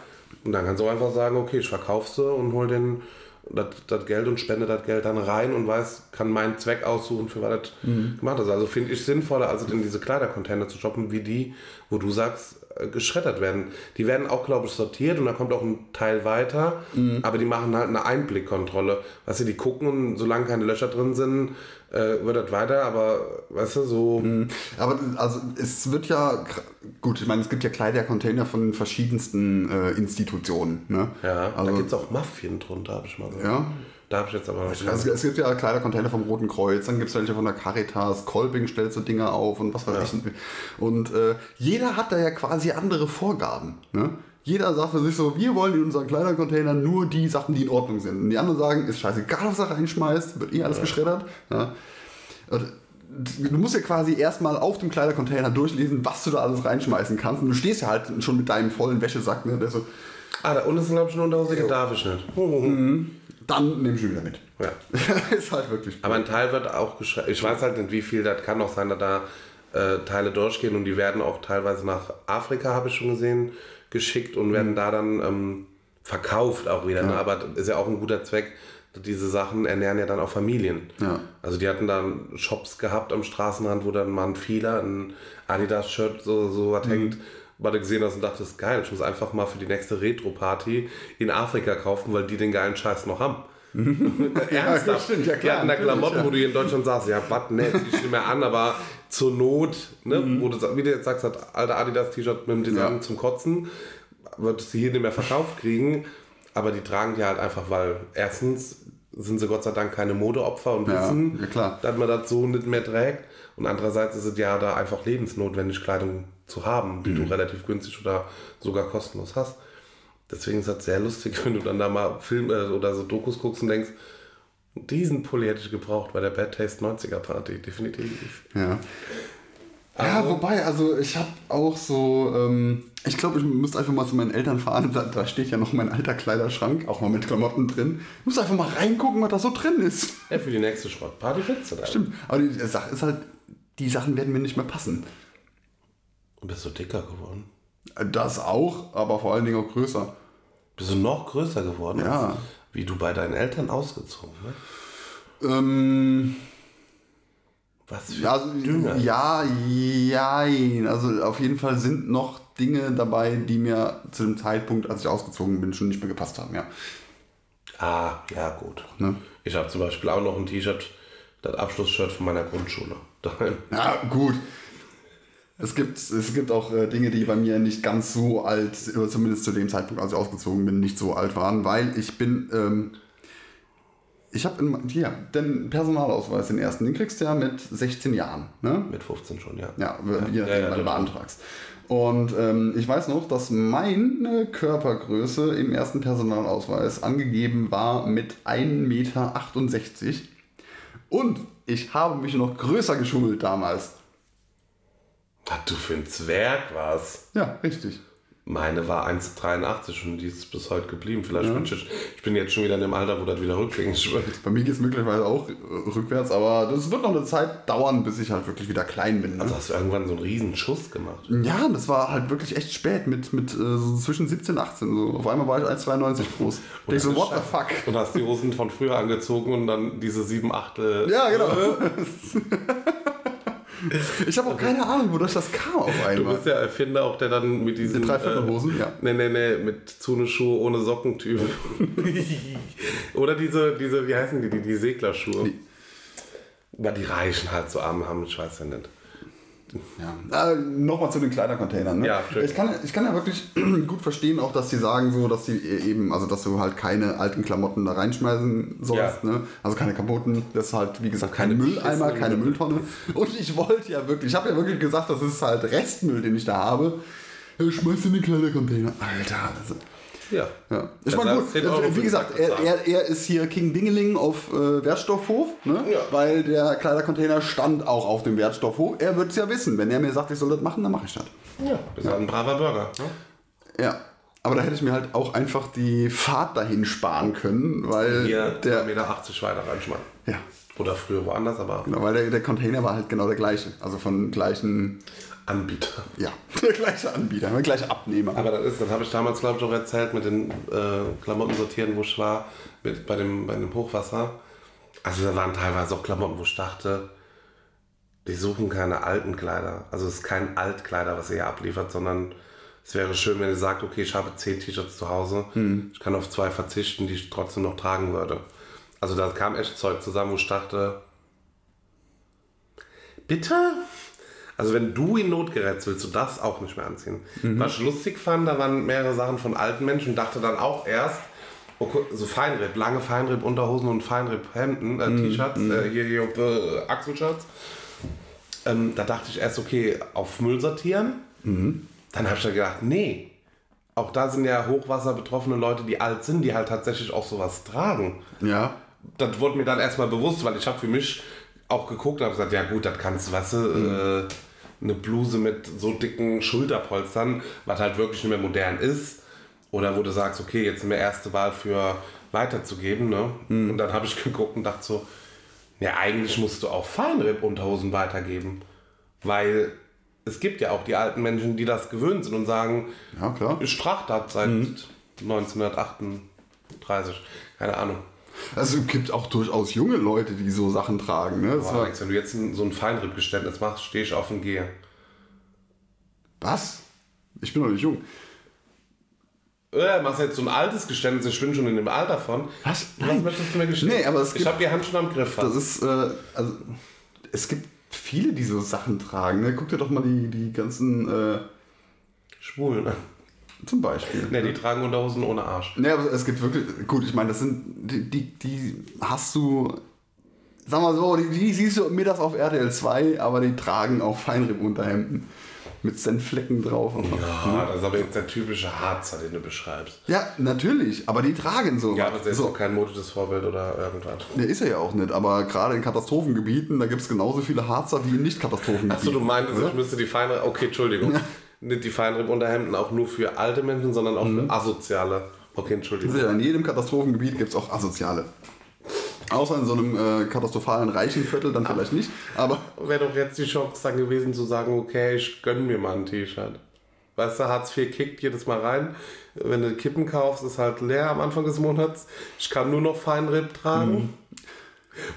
Und dann kannst du einfach sagen, okay, ich verkaufe sie und hol den das, Geld und spende das Geld dann rein und weiß, kann meinen Zweck aussuchen, für was das gemacht ist. Also finde ich sinnvoller, als in diese Kleidercontainer zu shoppen, wie die, wo du sagst, äh, geschreddert werden. Die werden auch, glaube ich, sortiert und da kommt auch ein Teil weiter, aber die machen halt eine Einblickkontrolle. Weißt du, die gucken und solange keine Löcher drin sind, äh, wird das weiter, aber weißt du, so. Aber also es wird ja, gut, ich meine, es gibt ja Kleidercontainer von verschiedensten äh, Institutionen. Ne? Ja, also, da gibt es auch Muffin drunter, habe ich mal gehört. Ja. Da habe ich jetzt aber noch nicht. Also es gibt ja Kleidercontainer vom Roten Kreuz, dann gibt es welche von der Caritas, Kolbing stellt so Dinge auf und was weiß ich. nicht. Und äh, jeder hat da ja quasi andere Vorgaben. Ne? Jeder sagt für sich so, wir wollen in unseren Kleidercontainer nur die Sachen, die in Ordnung sind. Und die anderen sagen, ist scheißegal, was er reinschmeißt, wird eh alles geschreddert. Ja? Du musst ja quasi erstmal auf dem Kleidercontainer durchlesen, was du da alles reinschmeißen kannst. Und du stehst ja halt schon mit deinem vollen Wäschesack, ne? der so, Ah, da unten ist, glaube ich, eine Unterhose, die darf ich nicht. dann nimm ich ihn wieder mit. Ja. ist halt wirklich. Aber ein Teil wird auch geschrieben. Ich weiß halt nicht, wie viel. Das kann auch sein, dass da äh, Teile durchgehen und die werden auch teilweise nach Afrika, habe ich schon gesehen, geschickt und werden da dann ähm, verkauft auch wieder. Ne? Aber das ist ja auch ein guter Zweck. Diese Sachen ernähren ja dann auch Familien. Ja. Also die hatten dann Shops gehabt am Straßenrand, wo dann mal ein Fila, ein Adidas-Shirt, so, so was hängt, was du gesehen hast und dachtest, geil, ich muss einfach mal für die nächste Retro-Party in Afrika kaufen, weil die den geilen Scheiß noch haben. Ernsthaft. stimmt, ja Die klar, hatten da Klamotten, ja. wo du hier in Deutschland sagst, ja, was, ne, die ich nicht mehr an, aber zur Not, ne, Mhm. wo du, wie du jetzt sagst, das alte Adidas-T-Shirt mit dem Design Ja. zum Kotzen, würdest du hier nicht mehr verkauft kriegen, aber die tragen die halt einfach, weil erstens sind sie Gott sei Dank keine Modeopfer und wissen, ja, dass man das so nicht mehr trägt. Und andererseits ist es ja da einfach lebensnotwendig, Kleidung zu haben, die Mhm. du relativ günstig oder sogar kostenlos hast. Deswegen ist das sehr lustig, wenn du dann da mal Film äh, oder so Dokus guckst und denkst, diesen Pulli hätte ich gebraucht bei der Bad Taste 90er Party, definitiv. Ja. Ja, Also- wobei, also ich habe auch so, ähm, ich glaube, ich müsste einfach mal zu meinen Eltern fahren. Da, da steht ja noch mein alter Kleiderschrank, auch mal mit Klamotten drin. Ich muss einfach mal reingucken, was da so drin ist. Ja, für die nächste Schrottparty findest du das. Stimmt. Aber die Sache ist halt, die Sachen werden mir nicht mehr passen. Und bist du dicker geworden? Das auch, aber vor allen Dingen auch größer. Bist du noch größer geworden? Ja. als Wie du bei deinen Eltern ausgezogen ne? Ähm, Was für ja, also, dünner. ja, jein. Also auf jeden Fall sind noch Dinge dabei, die mir zu dem Zeitpunkt, als ich ausgezogen bin, schon nicht mehr gepasst haben, ja. Ah, ja gut. Ne? Ich habe zum Beispiel auch noch ein T-Shirt, das Abschlussshirt von meiner Grundschule. Daheim. Ja, gut. Es gibt, es gibt auch äh, Dinge, die bei mir nicht ganz so alt, oder zumindest zu dem Zeitpunkt, als ich ausgezogen bin, nicht so alt waren, weil ich bin, ähm, ich habe hier den Personalausweis, den ersten, den kriegst du ja mit 16 Jahren, ne? Mit 15 schon, ja. Ja, je ja, nachdem, ja, wann du beantragst. Und ähm, ich weiß noch, dass meine Körpergröße im ersten Personalausweis angegeben war mit 1,68 Meter. Und ich habe mich noch größer geschummelt damals. Was du für ein Zwerg warst. Ja, richtig. Meine war 1,83 und die ist bis heute geblieben. Vielleicht bin ich, ich bin jetzt schon wieder in dem Alter, wo das wieder rückgängig wird. Bei mir geht es möglicherweise auch äh, rückwärts, aber das wird noch eine Zeit dauern, bis ich halt wirklich wieder klein bin. Ne? Also hast du irgendwann so einen riesen Schuss gemacht. ja, das war halt wirklich echt spät, mit, mit äh, so zwischen 17 und 18. So. Auf einmal war ich 1,92 groß. Und ich so, what the fuck? Und hast die Hosen von früher angezogen und dann diese sieben Achtel. Ja, genau. ich habe auch keine Ahnung, wodurch das kam auf Du einmal. bist ja Erfinder auch, der dann mit diesen... Den Dreiviertelhosen, ja. Nee, nee, nee, mit Zune-Schuhe ohne Sockentyp. Oder diese, diese, wie heißen die, die, die Seglerschuhe. Weil die Reichen halt so arm haben, ich weiß ja nicht. Ja. Äh, Nochmal zu den Kleidercontainern. Ne? Ja, schön. ich, kann, ich kann ja wirklich gut verstehen, auch dass die sagen, so, dass sie eben, also dass du halt keine alten Klamotten da reinschmeißen sollst. Ja. Ne? Also keine kaputten, das ist halt, wie gesagt, keine kein Mülleimer, keine Mülltonne. Und ich wollte ja wirklich, ich habe ja wirklich gesagt, das ist halt Restmüll, den ich da habe. Ja, schmeiß in den Kleidercontainer. Alter, also, Ja. Ja. Ich meine, gut, 10 Euro für wie gesagt, er, er, er ist hier King Dingeling auf äh, Wertstoffhof, ne? Ja. weil der Kleidercontainer stand auch auf dem Wertstoffhof. Er wird es ja wissen. Wenn er mir sagt, ich soll das machen, dann mache ich das. Ja, bist halt ein braver Bürger. Ne? Ja. Aber da hätte ich mir halt auch einfach die Fahrt dahin sparen können, weil Hier der, 1,80 Meter weiter reinschmeißen. ja, Oder früher woanders, aber genau, weil der, der Container war halt genau der gleiche. Also von gleichen, Anbieter. ja, der gleiche Anbieter, der gleiche Abnehmer. Aber das ist, das habe ich damals, glaube ich, auch erzählt mit den äh, Klamotten sortieren, wo ich war, mit, bei, dem, bei dem Hochwasser. Also da waren teilweise auch Klamotten, wo ich dachte, die suchen keine alten Kleider. Also es ist kein Altkleider, was ihr hier abliefert, sondern es wäre schön, wenn ihr sagt, okay, ich habe zehn T-Shirts zu Hause, ich kann auf zwei verzichten, die ich trotzdem noch tragen würde. Also da kam echt Zeug zusammen, wo ich dachte, bitte? Also wenn du in Not gerätst, willst du das auch nicht mehr anziehen. Was ich lustig fand, da waren mehrere Sachen von alten Menschen, dachte dann auch erst, okay, so Feinripp, lange Feinripp-Unterhosen und Feinripp-Hemden, äh, T-Shirts, äh, hier, hier äh, Achselshirts. Ähm, da dachte ich erst, okay, auf Müll sortieren. Dann habe ich ja gedacht, nee, auch da sind ja hochwasserbetroffene Leute, die alt sind, die halt tatsächlich auch sowas tragen ja, das wurde mir dann erstmal bewusst, weil ich habe für mich auch geguckt und habe gesagt, ja gut, das kannst du, weißt du, äh, eine Bluse mit so dicken Schulterpolstern, was halt wirklich nicht mehr modern ist. Oder wo du sagst, okay, jetzt wir erste Wahl für weiterzugeben. Ne? Und dann habe ich geguckt und dachte so, ja, eigentlich musst du auch Feinripp-Unterhosen weitergeben. Weil es gibt ja auch die alten Menschen, die das gewöhnt sind und sagen, ja, klar. ich trage das seit 1938. Keine Ahnung. Also es gibt auch durchaus junge Leute, die so Sachen tragen. Ne? Boah, Alex, wenn du jetzt so ein Feinripp-Geständnis machst, stehe ich auf und gehe. was? Ich bin doch nicht jung. Äh, machst jetzt so ein altes Geständnis, ich bin schon in dem Alter von. Was? Was Nein. möchtest du mir gestehen? Nee, aber es ich gibt- habe die Hand schon am Griff. Das ist, äh, also, es gibt viele, die so Sachen tragen. Ne? Guck dir doch mal die, die ganzen, äh, Schwul, ne? Zum Beispiel. Ne, die tragen Unterhosen ohne Arsch. Ne, aber es gibt wirklich, gut, ich meine, das sind, die, die, die hast du, sag mal so, die, die siehst du mittags auf RTL 2, aber die tragen auch Feinripp-Unterhemden. mit Senfflecken drauf. Ja, das ist aber jetzt der typische Harzer, den du beschreibst. Ja, natürlich, aber die tragen so. Ja, aber das ist so. auch kein modisches Vorbild oder irgendwas. Der ist er ja auch nicht, aber gerade in Katastrophengebieten, da gibt es genauso viele Harzer wie in Nicht-Katastrophengebieten. Achso, du meintest, oder? ich müsste die Feinripp. Okay, Entschuldigung. Nicht die Feinripp-Unterhemden auch nur für alte Menschen, sondern auch für asoziale. Okay, Entschuldigung. Ja, in jedem Katastrophengebiet gibt es auch Asoziale. Außer in so einem äh, katastrophalen reichen Viertel dann vielleicht nicht, aber Wäre doch jetzt die Chance dann gewesen zu sagen, okay, ich gönn mir mal ein T-Shirt. Weißt du, Hartz IV kickt jedes Mal rein. Wenn du Kippen kaufst, ist halt leer am Anfang des Monats. Ich kann nur noch Feinripp tragen.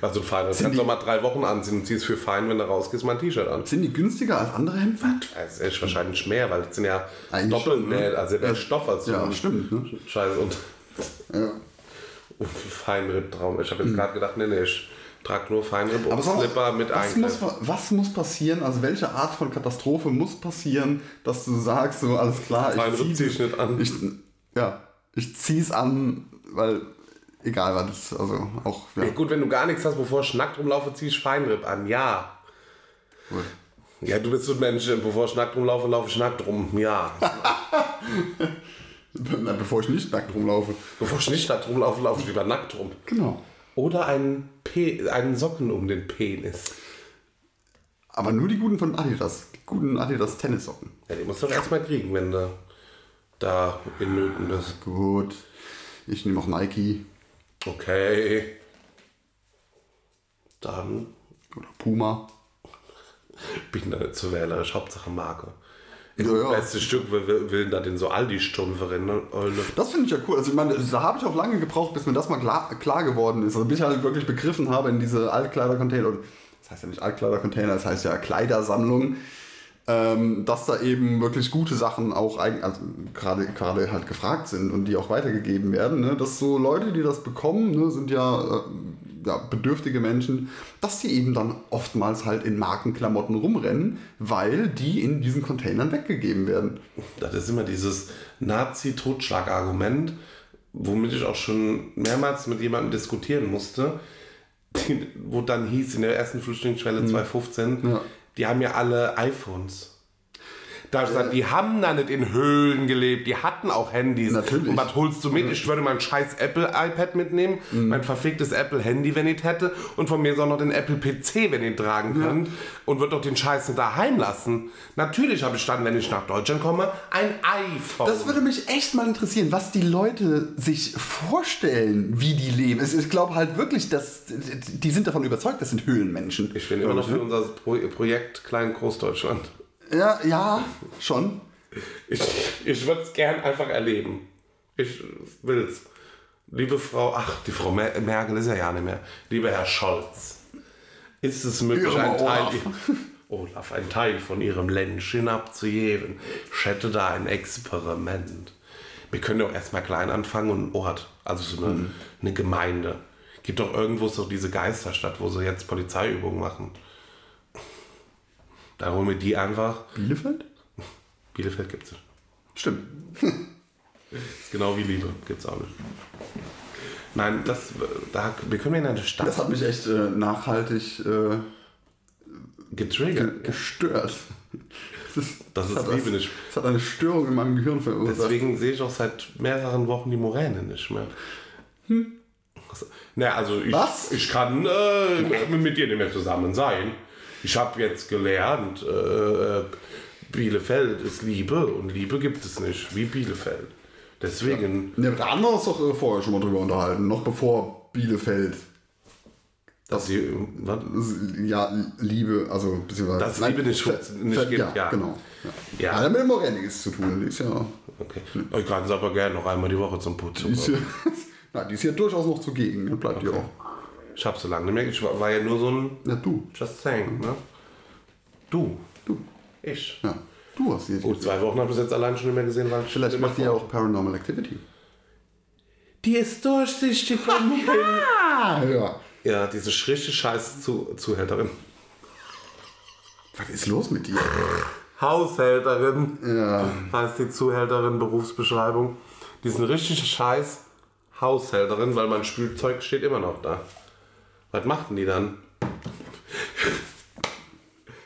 Also ein Feinripp kannst noch mal drei Wochen anziehen und ziehst für fein, wenn du rausgehst, mal ein T-Shirt an. sind die günstiger als andere Hemden? Das ist wahrscheinlich mehr, weil das sind ja Eigentlich doppelt schon, ne? also mehr Stoff als so Ja, stimmt. Ne? Scheiße. Und, Ja. und Feinripp-Traum. Ich habe jetzt gerade gedacht, nee, nee, ich trage nur Feinripp und Slipper mit was muss, was muss passieren, also welche Art von Katastrophe muss passieren, dass du sagst, so alles klar, Feinripp zieh zieh ich nicht an. Ich, ja, ich zieh's an, weil egal was ist, also auch, ja, Ja, gut, wenn du gar nichts hast, bevor ich nackt rumlaufe, zieh ich Feinripp an. Ja. gut. Ja, du bist so ein Mensch, bevor ich nackt rumlaufe, laufe ich nackt rum. Ja. Na, bevor ich nicht nackt rumlaufe. bevor ich nicht nackt rumlaufe, laufe ich lieber nackt rum. Genau. Oder einen, P einen Socken um den Penis. Aber nur die guten von Adidas, die guten Adidas Tennissocken. Ja, die musst du doch erstmal kriegen, wenn du da in Nöten bist. Gut. Ich nehme auch Nike Okay. Dann oder Puma. bin da nicht zu wählerisch. Hauptsache Marke. Ja, Das ja. beste Stück will, will, da den so Aldi-Stumpf rennen. Das finde ich ja cool. Also ich meine, da habe ich auch lange gebraucht, bis mir das mal klar, klar geworden ist. Also bis ich halt wirklich begriffen habe in diese Altkleidercontainer, das heißt ja nicht Altkleidercontainer, das heißt ja Kleidersammlung, ähm, dass da eben wirklich gute Sachen auch also gerade gerade halt gefragt sind und die auch weitergegeben werden. Ne? Dass so Leute, die das bekommen, ne, sind ja, äh, ja bedürftige Menschen, dass die eben dann oftmals halt in Markenklamotten rumrennen, weil die in diesen Containern weggegeben werden. Das ist immer dieses Nazi-Totschlag-Argument, womit ich auch schon mehrmals mit jemandem diskutieren musste, wo dann hieß in der ersten Flüchtlingsschwelle 2015, Ja. Die haben ja alle iPhones. Da ich gesagt, die haben da nicht in Höhlen gelebt, die hatten auch Handys. Natürlich. Und was holst du mit? Ich würde mein scheiß Apple-iPad mitnehmen, mein verficktes Apple-Handy, wenn es hätte, und von mir ist auch noch den Apple-PC, wenn ihn tragen könnt, und würde doch den Scheiß daheim lassen. Natürlich habe ich dann, wenn ich nach Deutschland komme, ein iPhone. Das würde mich echt mal interessieren, was die Leute sich vorstellen, wie die leben. Ich glaube halt wirklich, dass die sind davon überzeugt, das sind Höhlenmenschen. Ich bin immer noch für unser Pro Projekt Klein Großdeutschland. Ja, ja, schon. Ich, ich würde es gern einfach erleben. Ich will's. Liebe Frau, ach, die Frau Mer Merkel ist ja ja nicht mehr. Lieber Herr Scholz, ist es möglich, Ja, ein Teil, Olaf. Olaf, ein Teil von Ihrem Ländchen abzuheben? Ich hätte da ein Experiment. Wir können doch erstmal klein anfangen und einen Ort, also so eine, Mhm. eine Gemeinde. Gibt doch irgendwo so diese Geisterstadt, wo sie jetzt Polizeiübungen machen. Da holen wir die einfach. Bielefeld? Bielefeld gibt es nicht. Stimmt. Ist genau wie Liebe, gibt's auch nicht. Nein, das, da, wir können ja in eine Stadt Das hat mich echt äh, nachhaltig äh, getriggert. gestört. Das ist, Das ist hat Liebe nicht. Das hat eine Störung in meinem Gehirn verursacht. Deswegen sehe ich auch seit mehreren Wochen die Moräne nicht mehr. Hm. Na, also ich, Was? ich kann äh, mit dir nicht mehr zusammen sein. Ich habe jetzt gelernt, äh, Bielefeld ist Liebe und Liebe gibt es nicht, wie Bielefeld. Deswegen, Ja, da haben wir uns doch äh, vorher schon mal drüber unterhalten, noch bevor Bielefeld dass sie, was? ja, Liebe, also beziehungsweise. Dass Liebe nicht schutz- nicht Ver- gibt, ja, ja. genau. Ja. Ja. Ja. Mit dem Morgen nichts zu tun. Die ist ja. Okay. Ich kann es aber gerne noch einmal die Woche zum Putzen. Die ist ja, na, die ist ja durchaus noch zugegen. Dann bleibt die auch. Ich hab so lange nicht mehr. Ich war, war ja nur so ein Ja, du. Just saying, ne? Du. Du. Ich. Ja. Du hast sie. Gut, zwei Wochen habe ich jetzt allein schon nicht mehr gesehen, weil ich Vielleicht macht die ja auch Paranormal Activity. Die ist durchsichtig bei mir. Ja. ja, diese richtig scheiß Zu Zuhälterin. Was ist los mit dir? Haushälterin. Ja. Heißt die Zuhälterin Berufsbeschreibung. Die sind richtig scheiß Haushälterin, weil mein Spielzeug steht immer noch da. Was machten die dann?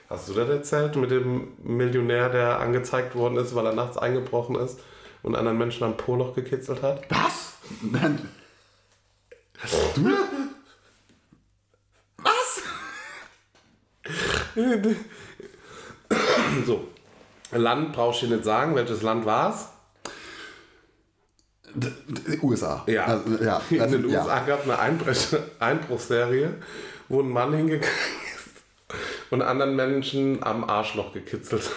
Hast du das erzählt mit dem Millionär, der angezeigt worden ist, weil er nachts eingebrochen ist und anderen Menschen am Po noch gekitzelt hat? Was? Nein. Du? Was? So. Land brauchst du dir nicht sagen. Welches Land war es? D D USA. Ja. Also, ja. In Also, den ja. USA gab es eine Einbrech Einbruchsserie, wo ein Mann hingegangen ist und anderen Menschen am Arschloch gekitzelt.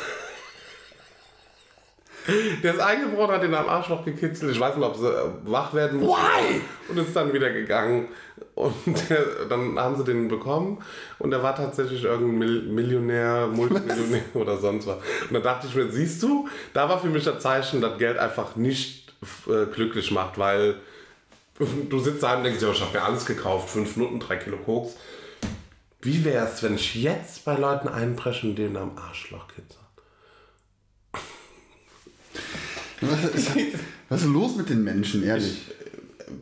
Der ist eingebrochen, hat ihn am Arschloch gekitzelt. Ich weiß nicht, ob sie äh, wach werden mussten. Why? Und ist dann wieder gegangen. Und der, dann haben sie den bekommen. Und er war tatsächlich irgendein Mil Millionär, Multimillionär oder sonst was. Und da dachte ich mir, siehst du, da war für mich das Zeichen, dass Geld einfach nicht äh, glücklich macht, weil du sitzt da und denkst, ja, ich habe mir alles gekauft, fünf Minuten, drei Kilo Koks. Wie wäre es, wenn ich jetzt bei Leuten einbreche und denen am Arschloch kitzel? Was ist, was ist los mit den Menschen, ehrlich?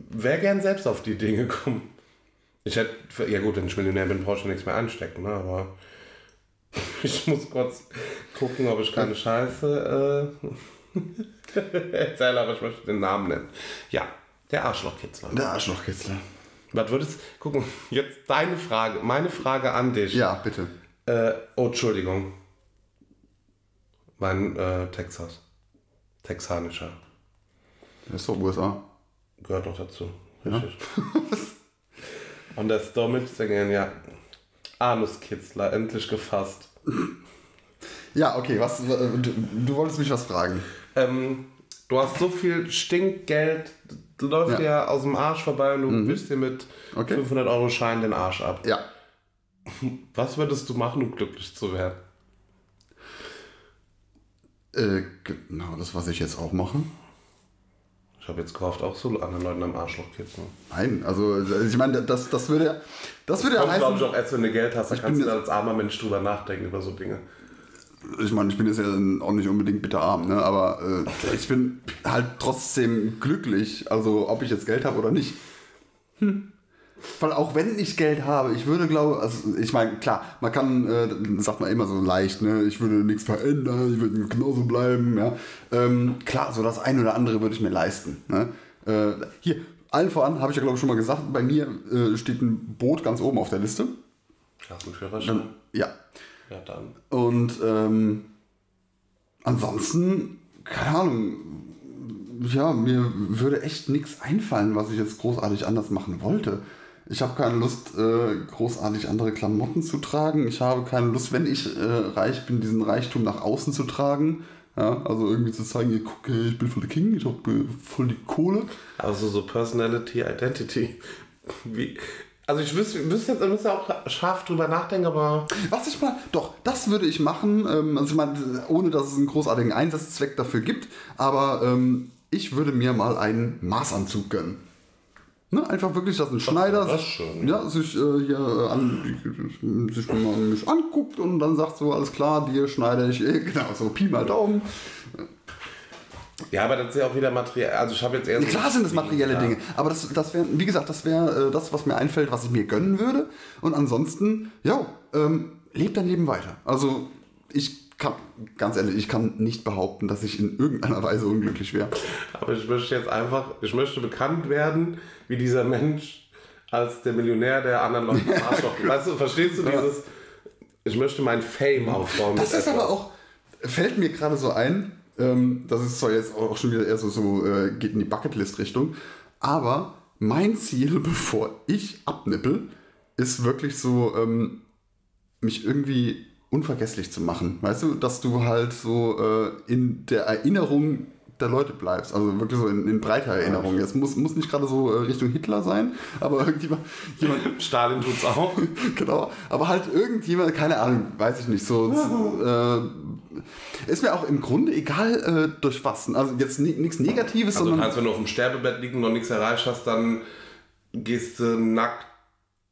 Wäre gern selbst auf die Dinge kommen. Ich hätte, ja gut, wenn ich Millionär bin, brauche ich nichts mehr anstecken, ne? aber ich muss kurz gucken, ob ich keine Scheiße äh, erzähle, aber ich möchte den Namen nennen. Ja, der Arschlochkitzler. Der Arschlochkitzler. Was würdest, gucken, jetzt deine Frage, meine Frage an dich. Ja, bitte. Äh, oh, Entschuldigung. Mein äh, Texas. Texanischer. Das ist doch USA. Gehört doch dazu. Richtig. Und der Stomach singen, ja. Anuskitzler, endlich gefasst. Ja, okay, was, äh, du, du wolltest mich was fragen. Ähm, du hast so viel Stinkgeld, du läufst Ja. Mhm. dir aus dem Arsch vorbei und du wischst dir mit Okay. 500 Euro Schein den Arsch ab. Ja. Was würdest du machen, um glücklich zu werden? Äh, genau, das, was ich jetzt auch mache. Ich habe jetzt gehofft, auch so anderen Leuten am Arschloch kitzeln. Nein, also ich meine, das, das würde, das würde ja Kommt, glaube heißen, ich, auch erst, wenn du Geld hast, dann kannst bin du als armer Mensch drüber nachdenken über so Dinge. Ich meine, ich bin jetzt ja auch nicht unbedingt bitterarm, ne? aber äh, ich bin halt trotzdem glücklich, also ob ich jetzt Geld habe oder nicht. Hm. Weil auch wenn ich Geld habe, ich würde glaube, also ich meine, klar, man kann, äh, sagt man immer so leicht, ne, ich würde nichts verändern, ich würde genauso bleiben, ja. Ähm, klar, so das eine oder andere würde ich mir leisten. Ne? Äh, hier, allen voran, habe ich ja glaube ich schon mal gesagt, bei mir äh, steht ein Boot ganz oben auf der Liste. Hast du einen Führerschein? Ja, Ja, dann. und ähm, ansonsten, keine Ahnung, ja, mir würde echt nichts einfallen, was ich jetzt großartig anders machen wollte. Ich habe keine Lust, äh, großartig andere Klamotten zu tragen. Ich habe keine Lust, wenn ich äh, reich bin, diesen Reichtum nach außen zu tragen. Ja, also irgendwie zu zeigen, ihr guckt, äh, ich bin voll der King, ich habe voll die Kohle. Also so Personality, Identity. Wie, also ich wüsste, wüsste jetzt, müsste auch scharf drüber nachdenken, aber Was ich mal, doch, das würde ich machen, ähm, also ich meine, ohne dass es einen großartigen Einsatzzweck dafür gibt, aber ähm, ich würde mir mal einen Maßanzug gönnen. Ne, einfach wirklich, dass ein Schneider das sich, schon. ja, sich äh, hier äh, an, sich mal mich anguckt und dann sagt so, alles klar, dir schneide ich, äh, genau, so Pi mal Daumen. Ja, aber das ist ja auch wieder materiell. Also ich habe jetzt eher so Klar sind das materielle Ja. Dinge, aber das, das wäre, wie gesagt, das wäre äh, das, was mir einfällt, was ich mir gönnen würde. Und ansonsten, ja, ähm, lebt dein Leben weiter. Also ich kann, ganz ehrlich, ich kann nicht behaupten, dass ich in irgendeiner Weise unglücklich wäre. Aber ich möchte jetzt einfach, ich möchte bekannt werden, wie dieser Mensch als der Millionär, der anderen Leuten am Arschloch. weißt du, verstehst du dieses? Ich möchte mein Fame aufbauen. Das ist aber etwas. auch, fällt mir gerade so ein, ähm, das ist zwar jetzt auch schon wieder eher so, so äh, geht in die Bucketlist-Richtung, aber mein Ziel, bevor ich abnippel, ist wirklich so, ähm, mich irgendwie unvergesslich zu machen. Weißt du, dass du halt so äh, in der Erinnerung der Leute bleibst. Also wirklich so in, in breiter Erinnerung. Jetzt muss, muss nicht gerade so äh, Richtung Hitler sein, aber irgendjemand, jemand, Stalin tut's auch. genau, aber halt irgendjemand, keine Ahnung, weiß ich nicht, so, äh, ist mir auch im Grunde egal äh, durch was. Also jetzt ni- nichts Negatives, Also sondern kannst, wenn du auf dem Sterbebett liegen und noch nichts erreicht hast, dann gehst du nackt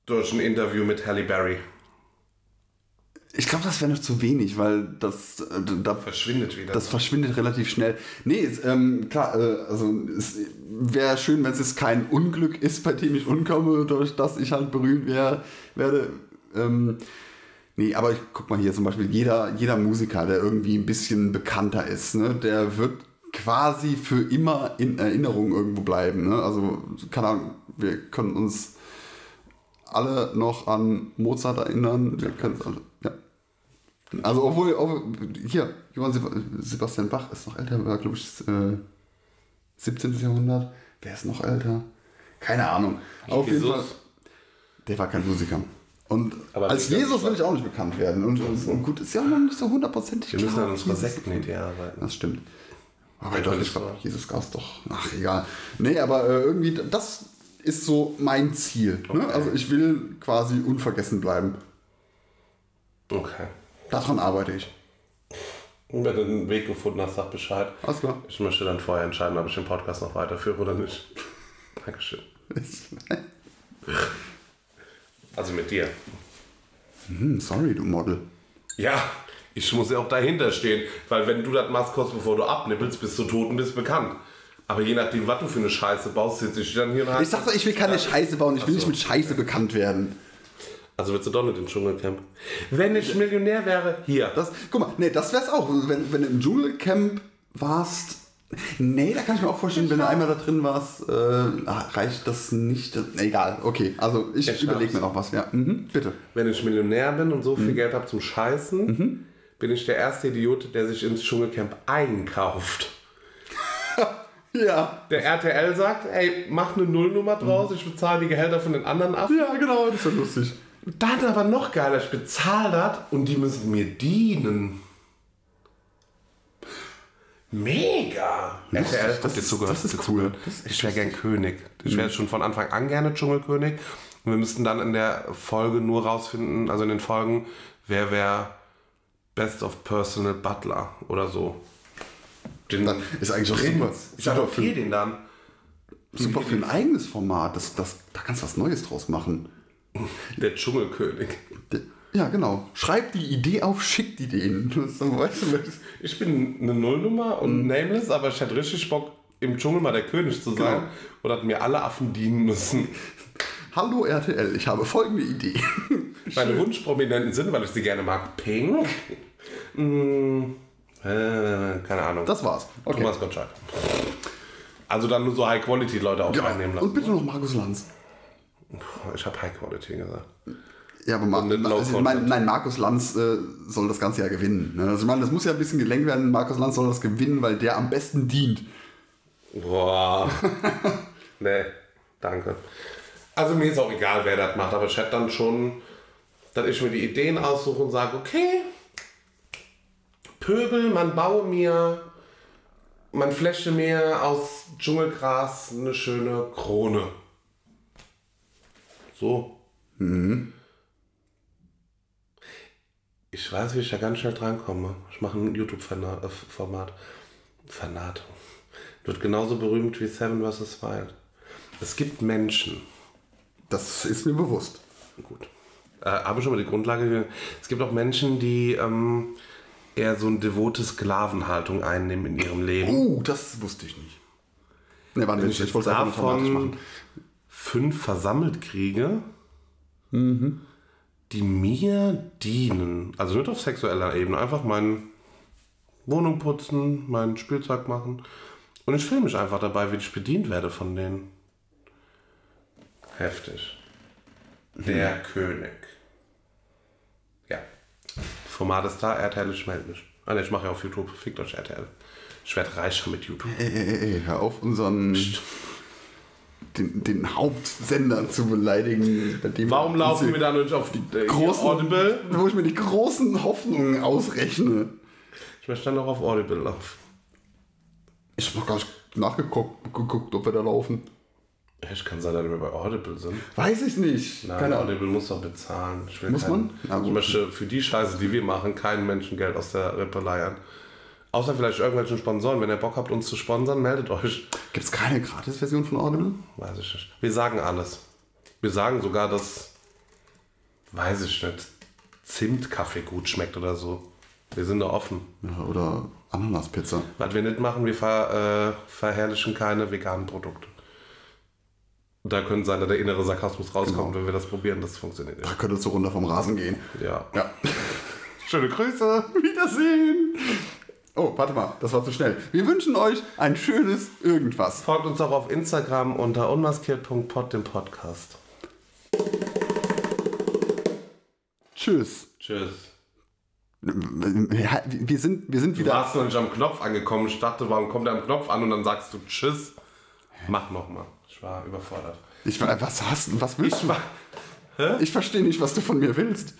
durch ein Interview mit Halle Berry. Ich glaube, das wäre noch zu wenig, weil das, äh, da Verschwindet wieder. Das verschwindet relativ schnell. Nee, es, ähm, klar, äh, also es wäre schön, wenn es jetzt kein Unglück ist, bei dem ich umkomme, durch das ich halt berühmt wär, werde. Ähm, Nee, aber ich guck mal hier zum Beispiel, jeder, jeder Musiker, der irgendwie ein bisschen bekannter ist, ne, der wird quasi für immer in Erinnerung irgendwo bleiben. Ne? Also, keine Ahnung, wir können uns alle noch an Mozart erinnern. Wir können alle. Also, obwohl, obwohl hier, Johann Sebastian Bach ist noch älter, war, glaube ich, äh, 17. Jahrhundert. Wer ist noch älter? Keine Ahnung. Auf jeden Fall. Der war kein Musiker. Und Aber als Jesus will ich auch nicht bekannt werden. Und, und, und gut, ist ja auch noch nicht so hundertprozentig Wir müssen klar, an unserer Jesus- Sektenidee arbeiten. Das stimmt. Aber ich ist glaub, wahr. Jesus gab es doch. Ach, egal. Nee, aber äh, irgendwie, das ist so mein Ziel. Ne? Okay. Also ich will quasi unvergessen bleiben. Okay. Daran arbeite ich. Und wenn du einen Weg gefunden hast, sag Bescheid. Alles klar. Ich möchte dann vorher entscheiden, ob ich den Podcast noch weiterführe oder nicht. Dankeschön. Also mit dir. hm, sorry, du Model. Ja, ich muss ja auch dahinter stehen, weil wenn du das machst, kurz bevor du abnippelst, bist du tot und bist bekannt. Aber je nachdem, was du für eine Scheiße baust, sitze ich dann hier und Ich sag doch, ich will keine Scheiße bauen. Ich will nicht mit Scheiße bekannt werden. Also willst du doch nicht im Dschungelcamp? Wenn ich Millionär wäre, hier. Das, guck mal, nee, das wär's auch. Wenn, wenn du im Dschungelcamp warst. Nee, da kann ich mir auch vorstellen, wenn du einmal da drin warst, äh, reicht das nicht. Egal, okay. Also ich Ich überlege mir noch was, ja. Mhm, bitte. Wenn ich Millionär bin und so viel Mhm. Geld habe zum Scheißen, bin ich der erste Idiot, der sich ins Dschungelcamp einkauft. Ja. Der RTL sagt, ey, mach eine Nullnummer draus, ich bezahle die Gehälter von den anderen ab. Ja, genau, das ist ja lustig. Dann aber noch geiler, ich bezahle das und die müssen mir dienen. Mega! Lustig, RTL, das ihr ist- zugehört? das ist cool. zugehört? Ich wäre gern König. Ich wäre schon von Anfang an gerne Dschungelkönig. Und wir müssten dann in der Folge nur rausfinden, also in den Folgen, wer wäre Best of Personal Butler oder so. Den Dann ist eigentlich auch super. Ich adoptiere den dann. super für ein eigenes Format. Das, das, da kannst du was Neues draus machen. Der Dschungelkönig. Ja, genau. Schreib die Idee auf, schick die denen. So, weißt du, Ich bin eine Nullnummer und nameless, aber ich hätte richtig Bock, im Dschungel mal der König zu sein. Genau. Oder hat mir alle Affen dienen müssen. Hallo RTL, ich habe folgende Idee. Meine Wunschprominenten sind, weil ich sie gerne mag, Pink. Mm, äh, keine Ahnung. Das war's. Okay. Thomas Gottschalk. Also dann nur so High-Quality-Leute auch Ja, einnehmen und lassen. bitte noch Markus Lanz. Ich habe High-Quality gesagt. Ja, aber Ma also content. nein, Markus Lanz äh, soll das Ganze ja gewinnen. Ne? Also ich meine, das muss ja ein bisschen gelenkt werden. Markus Lanz soll das gewinnen, weil der am besten dient. Boah. nee, danke. Also mir ist auch egal, wer das macht, aber ich hätte dann schon, dass ich mir die Ideen aussuche und sage, okay, Pöbel, man baue mir, man fläche mir aus Dschungelgras eine schöne Krone. So. Ich weiß, wie ich da ganz schnell drankomme. Ich mache ein YouTube-Format. Fanat. Wird genauso berühmt wie Seven vs. Wild. Es gibt Menschen. Das ist mir bewusst. Gut. Äh, habe schon mal die Grundlage. ge- Es gibt auch Menschen, die ähm, eher so eine devote Sklavenhaltung einnehmen in ihrem Leben. Uh, das wusste ich nicht. Ne, warte, ich, ich wollte es einfach machen. Fünf versammelt kriege, Mhm. die mir dienen. Also nicht auf sexueller Ebene. Einfach meine Wohnung putzen, mein Spielzeug machen. Und ich filme mich einfach dabei, wie ich bedient werde von denen. Heftig. Der König. Ja. Format ist da, RTL, ich melde mich. Ah, ne, ich mache ja auf YouTube. Fickt euch RTL. Ich werde reicher mit YouTube. Ey, ey, ey, hör auf, unseren. Den, den Hauptsender zu beleidigen. Warum laufen wir da nicht auf die äh, großen, Audible? Wo ich mir die großen Hoffnungen ausrechne. Ich möchte dann auch auf Audible laufen. Ich habe noch gar nicht nachgeguckt, geguckt, ob wir da laufen. Ich kann sein, dass wir bei Audible sind. Weiß ich nicht. Nein, Keine. Audible muss doch bezahlen. Muss kein, man? Na ich möchte für die Scheiße, die wir machen, keinen Menschen Geld aus der Rippe leiern. Außer vielleicht irgendwelchen Sponsoren. Wenn ihr Bock habt, uns zu sponsern, meldet euch. Gibt es keine Gratis-Version von Audible? Weiß ich nicht. Wir sagen alles. Wir sagen sogar, dass, weiß ich nicht, Zimtkaffee gut schmeckt oder so. Wir sind da offen. Ja, oder Ananaspizza. Was wir nicht machen, wir ver, äh, verherrlichen keine veganen Produkte. Da könnte sein, dass der innere Sarkasmus rauskommt, Genau. wenn wir das probieren. Das funktioniert Da nicht. könnte es so runter vom Rasen gehen. Ja. Ja. Schöne Grüße. Wiedersehen. Oh, warte mal, das war zu schnell. Wir wünschen euch ein schönes Irgendwas. Folgt uns auch auf Instagram unter unmaskiert.pod, dem Podcast. Tschüss. Tschüss. Ja, Wir sind, wir sind Du wieder. warst noch nicht am Knopf angekommen. Ich dachte, warum kommt er am Knopf an und dann sagst du Tschüss. Mach nochmal. Ich war überfordert. Ich, war- was hast du? Was willst Ich, du? war, Ich verstehe nicht, was du von mir willst.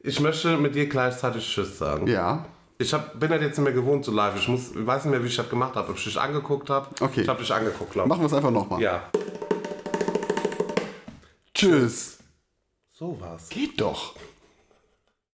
ich möchte mit dir gleichzeitig Tschüss sagen. Ja. Ich hab, bin halt jetzt nicht mehr gewohnt so live. Ich muss, ich weiß nicht mehr, wie ich das gemacht habe. Ob ich dich angeguckt habe. Okay. Ich habe dich angeguckt, glaube Machen wir es einfach nochmal. Ja. Tschüss. So war's. Geht doch.